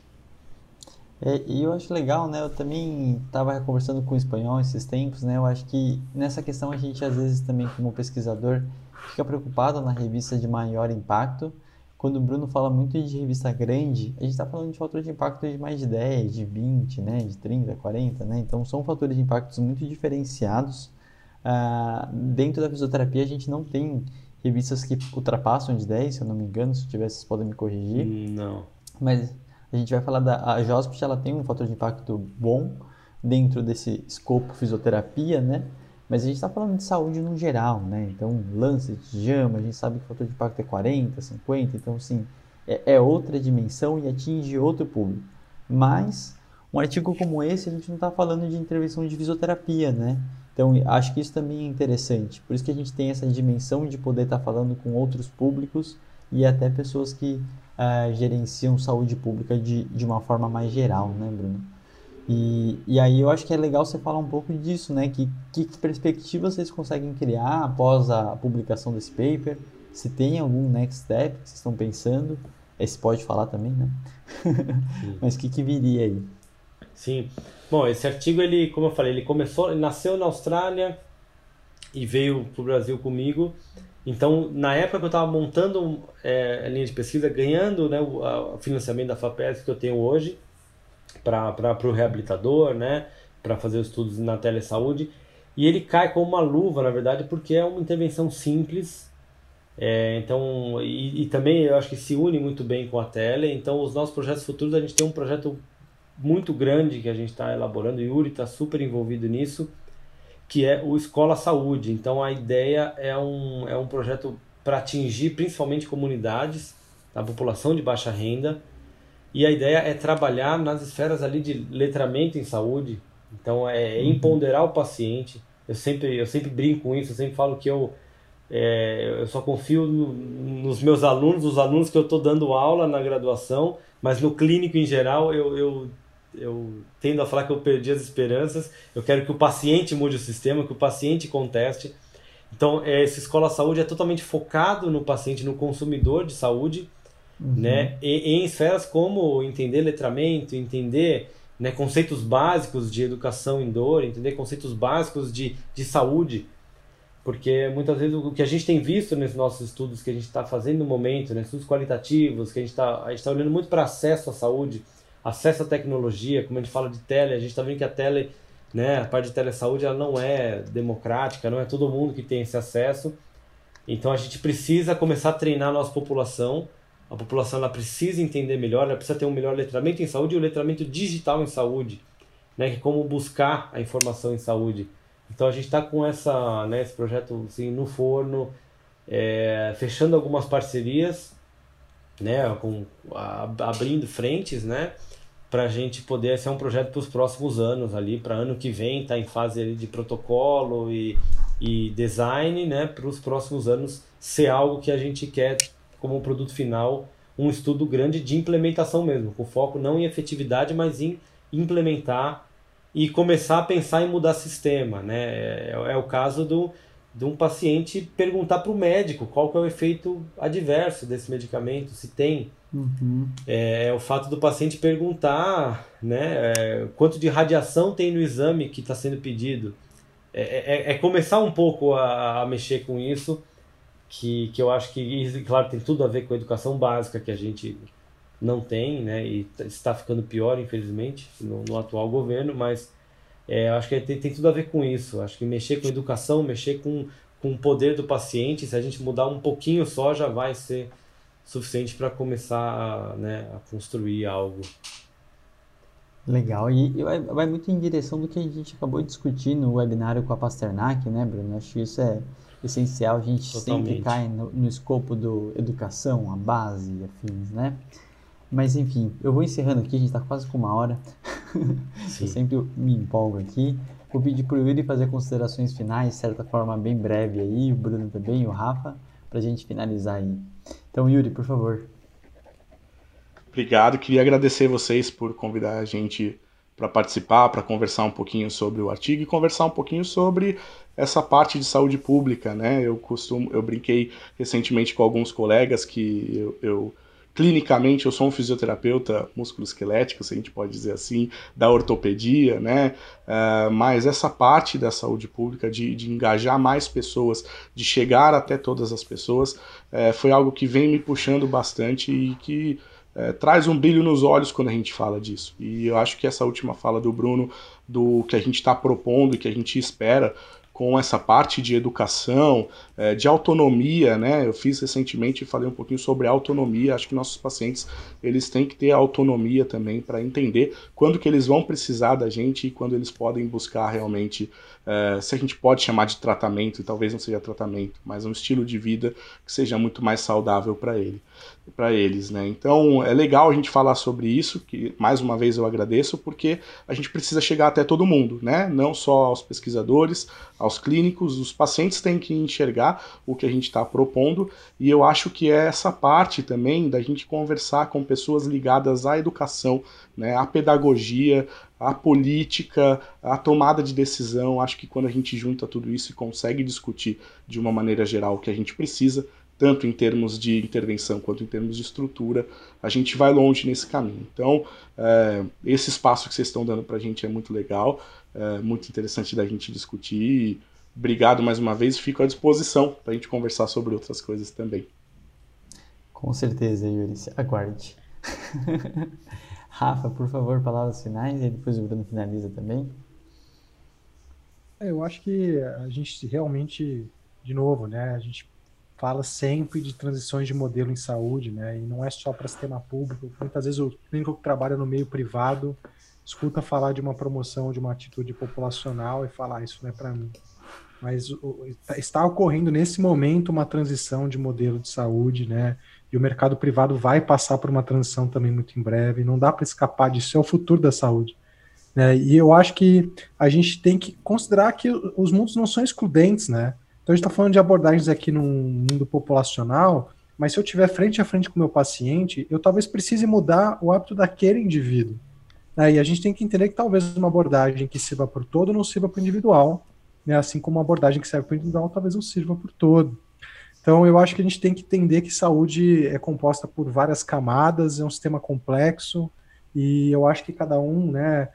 A: É, e eu acho legal, né? Eu também estava conversando com o espanhol esses tempos, né? Eu acho que nessa questão a gente às vezes também como pesquisador fica preocupado na revista de maior impacto. Quando o Bruno fala muito de revista grande, a gente está falando de fator de impacto de mais de 10, de 20, né? De 30, 40, né? Então são fatores de impactos muito diferenciados. Ah, dentro da fisioterapia a gente não tem revistas que ultrapassam de 10, se eu não me engano, se tiver vocês podem me corrigir.
B: Não.
A: Mas a gente vai falar da a JOSPT, ela tem um fator de impacto bom dentro desse escopo fisioterapia, né? Mas a gente está falando de saúde no geral, né? Então, Lancet, JAMA, a gente sabe que o fator de impacto é 40, 50, então, assim, é, é outra dimensão e atinge outro público. Mas, um artigo como esse, a gente não está falando de intervenção de fisioterapia, né? Então, acho que isso também é interessante. Por isso que a gente tem essa dimensão de poder estar falando com outros públicos e até pessoas que uh, gerenciam saúde pública de, de uma forma mais geral, né, Bruno? E, e aí eu acho que é legal você falar um pouco disso, né? Que, que perspectivas vocês conseguem criar após a publicação desse paper? Se tem algum next step que vocês estão pensando? Esse pode falar também, né? Mas o que, que viria aí?
B: Sim. Bom, esse artigo, ele, como eu falei, ele começou, ele nasceu na Austrália e veio para o Brasil comigo. Então, na época que eu estava montando é, a linha de pesquisa, ganhando né, o, a, financiamento da FAPES que eu tenho hoje para o reabilitador, né, para fazer os estudos na telesaúde, e ele cai como uma luva, na verdade, porque é uma intervenção simples. É, então, e, e também eu acho que se une muito bem com a tele. Então, os nossos projetos futuros, a gente tem um projeto muito grande que a gente está elaborando, o Yuri está super envolvido nisso, que é o Escola Saúde. Então a ideia é um, é um projeto para atingir principalmente comunidades, a população de baixa renda, e a ideia é trabalhar nas esferas ali de letramento em saúde, então é, é uhum. empoderar o paciente. Eu sempre, eu sempre brinco com isso, eu sempre falo que eu, é, eu só confio no, nos meus alunos, os alunos que eu estou dando aula na graduação, mas no clínico em geral eu, eu eu tendo a falar que eu perdi as esperanças. Eu quero que o paciente mude o sistema, que o paciente conteste. Então, essa escola saúde é totalmente focado no paciente, no consumidor de saúde, uhum. né? E, em esferas como entender letramento, entender né, conceitos básicos de educação em dor, entender conceitos básicos de, de saúde. Porque muitas vezes o que a gente tem visto nesses nossos estudos que a gente está fazendo no momento, né, estudos qualitativos, que a gente está tá olhando muito para acesso à saúde, acesso à tecnologia, como a gente fala de tele, a gente está vendo que a tele, né, a parte de telesaúde, ela não é democrática, não é todo mundo que tem esse acesso. Então a gente precisa começar a treinar a nossa população. A população ela precisa entender melhor, ela precisa ter um melhor letramento em saúde e o letramento digital em saúde. né, que é como buscar a informação em saúde. Então a gente está com essa, né, esse projeto assim, no forno, é, fechando algumas parcerias, né, com, a, abrindo frentes, né, para a gente poder ser um projeto para os próximos anos ali, para ano que vem tá em fase de protocolo e, e design, né, para os próximos anos ser algo que a gente quer como produto final, um estudo grande de implementação mesmo, com foco não em efetividade, mas em implementar e começar a pensar em mudar sistema, né? É, é o caso do, de um paciente perguntar para o médico qual que é o efeito adverso desse medicamento, se tem. Uhum. É, é, o fato do paciente perguntar né, é, quanto de radiação tem no exame que está sendo pedido. É, é, é, começar um pouco a, a, mexer com isso, que, que eu acho que, claro, tem tudo a ver com a educação básica que a gente não tem, né, e está ficando pior, infelizmente, no, no atual governo, mas é, acho que tem, tem, tudo a ver com isso. Acho que mexer com educação, mexer com, com o poder do paciente, se a gente mudar um pouquinho só, já vai ser suficiente para começar a, né, a construir algo.
A: Legal, e vai, vai muito em direção do que a gente acabou de discutir no webinário com a Pasternak, né, Bruno? Acho que isso é essencial, a gente Totalmente. sempre cai no, no escopo do educação, a base, afins, né? Mas enfim, eu vou encerrando aqui, a gente está quase com uma hora. eu sempre me empolgo aqui. Vou pedir para o Yuri fazer considerações finais, de certa forma bem breve aí, o Bruno também e o Rafa, para a gente finalizar aí. Então, Yuri, por favor.
C: Obrigado, queria agradecer vocês por convidar a gente para participar, para conversar um pouquinho sobre o artigo e conversar um pouquinho sobre essa parte de saúde pública, né? Eu costumo, eu brinquei recentemente com alguns colegas que eu, eu clinicamente eu sou um fisioterapeuta musculoesquelético, se a gente pode dizer assim, da ortopedia, né? Uh, mas essa parte da saúde pública, de, de, engajar mais pessoas, de chegar até todas as pessoas, uh, foi algo que vem me puxando bastante e que uh, traz um brilho nos olhos quando a gente fala disso. E eu acho que essa última fala do Bruno, do que a gente está propondo e que a gente espera com essa parte de educação, é, de autonomia, né? Eu fiz recentemente e falei um pouquinho sobre autonomia. Acho que nossos pacientes eles têm que ter autonomia também para entender quando que eles vão precisar da gente e quando eles podem buscar realmente, é, se a gente pode chamar de tratamento, e talvez não seja tratamento, mas um estilo de vida que seja muito mais saudável para ele para eles, né? Então é legal a gente falar sobre isso, que mais uma vez eu agradeço, porque a gente precisa chegar até todo mundo, né? Não só aos pesquisadores, aos clínicos, os pacientes têm que enxergar o que a gente está propondo, e eu acho que é essa parte também da gente conversar com pessoas ligadas à educação, né? À pedagogia, à política, à tomada de decisão. Acho que quando a gente junta tudo isso e consegue discutir de uma maneira geral o que a gente precisa, tanto em termos de intervenção quanto em termos de estrutura, a gente vai longe nesse caminho. Então, é, esse espaço que vocês estão dando para a gente é muito legal, é muito interessante da gente discutir. Obrigado mais uma vez, fico à disposição para a gente conversar sobre outras coisas também.
A: Com certeza, Yuri, aguarde. Rafa, por favor, palavras finais e depois o Bruno finaliza também.
D: É, eu acho que a gente realmente, de novo, né, a gente fala sempre de transições de modelo em saúde, né? E não é só para sistema público. Muitas vezes o clínico que trabalha no meio privado escuta falar de uma promoção de uma atitude populacional e fala, ah, isso não é para mim. Mas tá, está ocorrendo nesse momento uma transição de modelo de saúde, né? E o mercado privado vai passar por uma transição também muito em breve. Não dá para escapar disso. É o futuro da saúde. Né? E eu acho que a gente tem que considerar que os mundos não são excludentes, né? Então a gente está falando de abordagens aqui no mundo populacional, mas se eu tiver frente a frente com o meu paciente, eu talvez precise mudar o hábito daquele indivíduo. Né? E a gente tem que entender que talvez uma abordagem que sirva por todo não sirva para o individual, né? assim como uma abordagem que serve para o individual talvez não sirva por todo. Então eu acho que a gente tem que entender que saúde é composta por várias camadas, é um sistema complexo, e eu acho que cada um, né,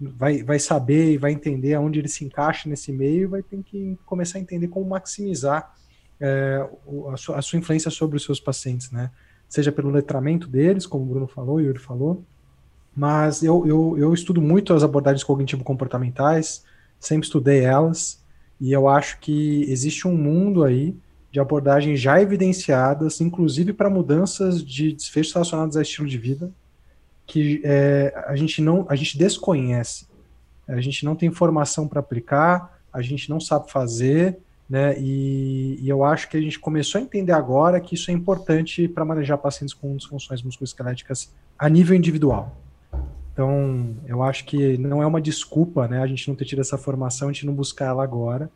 D: vai, vai saber e vai entender aonde ele se encaixa nesse meio, vai ter que começar a entender como maximizar é, a, sua, a, sua, influência sobre os seus pacientes, né? Seja pelo letramento deles, como o Bruno falou e o Yuri falou, mas eu, eu, eu estudo muito as abordagens cognitivo-comportamentais, sempre estudei elas, e eu acho que existe um mundo aí de abordagens já evidenciadas, inclusive para mudanças de desfechos relacionados a estilo de vida, que é, a gente não, a gente desconhece. a gente não tem formação para aplicar, a gente não sabe fazer, né? E, e, eu acho que a gente começou a entender agora que isso é importante para manejar pacientes com disfunções musculoesqueléticas a nível individual. Então, eu acho que não é uma desculpa, né? A gente não ter tido essa formação, a gente não buscar ela agora.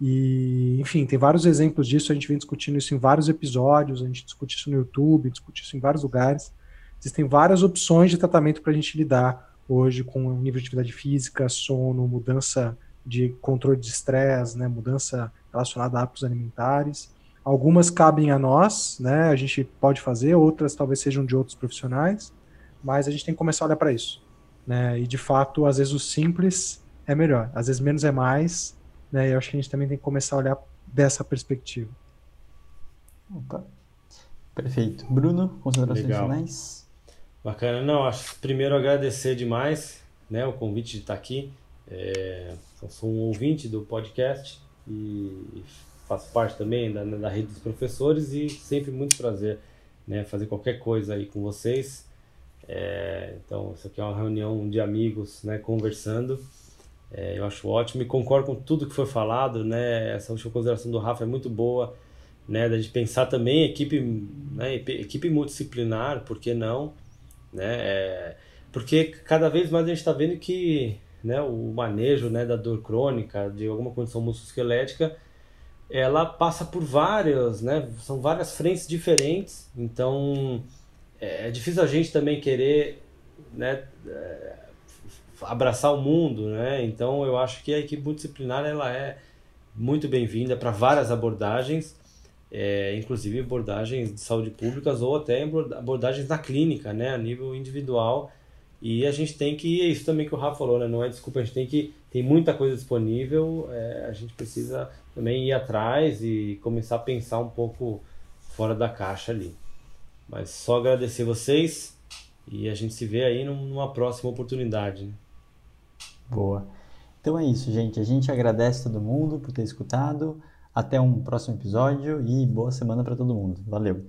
D: E, enfim, tem vários exemplos disso, a gente vem discutindo isso em vários episódios, a gente discute isso no YouTube, discute isso em vários lugares. Existem várias opções de tratamento para a gente lidar hoje com o nível de atividade física, sono, mudança de controle de estresse, né, mudança relacionada a hábitos alimentares. Algumas cabem a nós, né, a gente pode fazer, outras talvez sejam de outros profissionais, mas a gente tem que começar a olhar para isso. Né, e de fato, às vezes o simples é melhor, às vezes menos é mais, né, e eu acho que a gente também tem que começar a olhar dessa perspectiva.
A: Opa. Perfeito. Bruno, considerações Legal. finais?
B: Bacana. Não, acho primeiro agradecer demais né, o convite de estar aqui. É, eu sou um ouvinte do podcast e faço parte também da, da rede dos professores e sempre muito prazer né, fazer qualquer coisa aí com vocês. É, então, isso aqui é uma reunião de amigos né, conversando. É, eu acho ótimo e concordo com tudo que foi falado. Né, essa última consideração do Rafa é muito boa. Né, da gente pensar também equipe, né, equipe multidisciplinar, por que não? Né, é, porque cada vez mais a gente está vendo que né, o manejo né, da dor crônica, de alguma condição musculoesquelética, ela passa por várias, né, são várias frentes diferentes, então é, é difícil a gente também querer né, é, abraçar o mundo, né? Então eu acho que a equipe multidisciplinar ela é muito bem-vinda para várias abordagens, é, inclusive abordagens de saúde públicas ou até abordagens na clínica, né, a nível individual e a gente tem que, é isso também que o Rafa falou, né? Não é desculpa, a gente tem que, tem muita coisa disponível, é, a gente precisa também ir atrás e começar a pensar um pouco fora da caixa ali. Mas só agradecer vocês e a gente se vê aí numa próxima oportunidade. Né?
A: Boa. Então é isso, gente. A gente agradece todo mundo por ter escutado. Até um próximo episódio e boa semana para todo mundo. Valeu!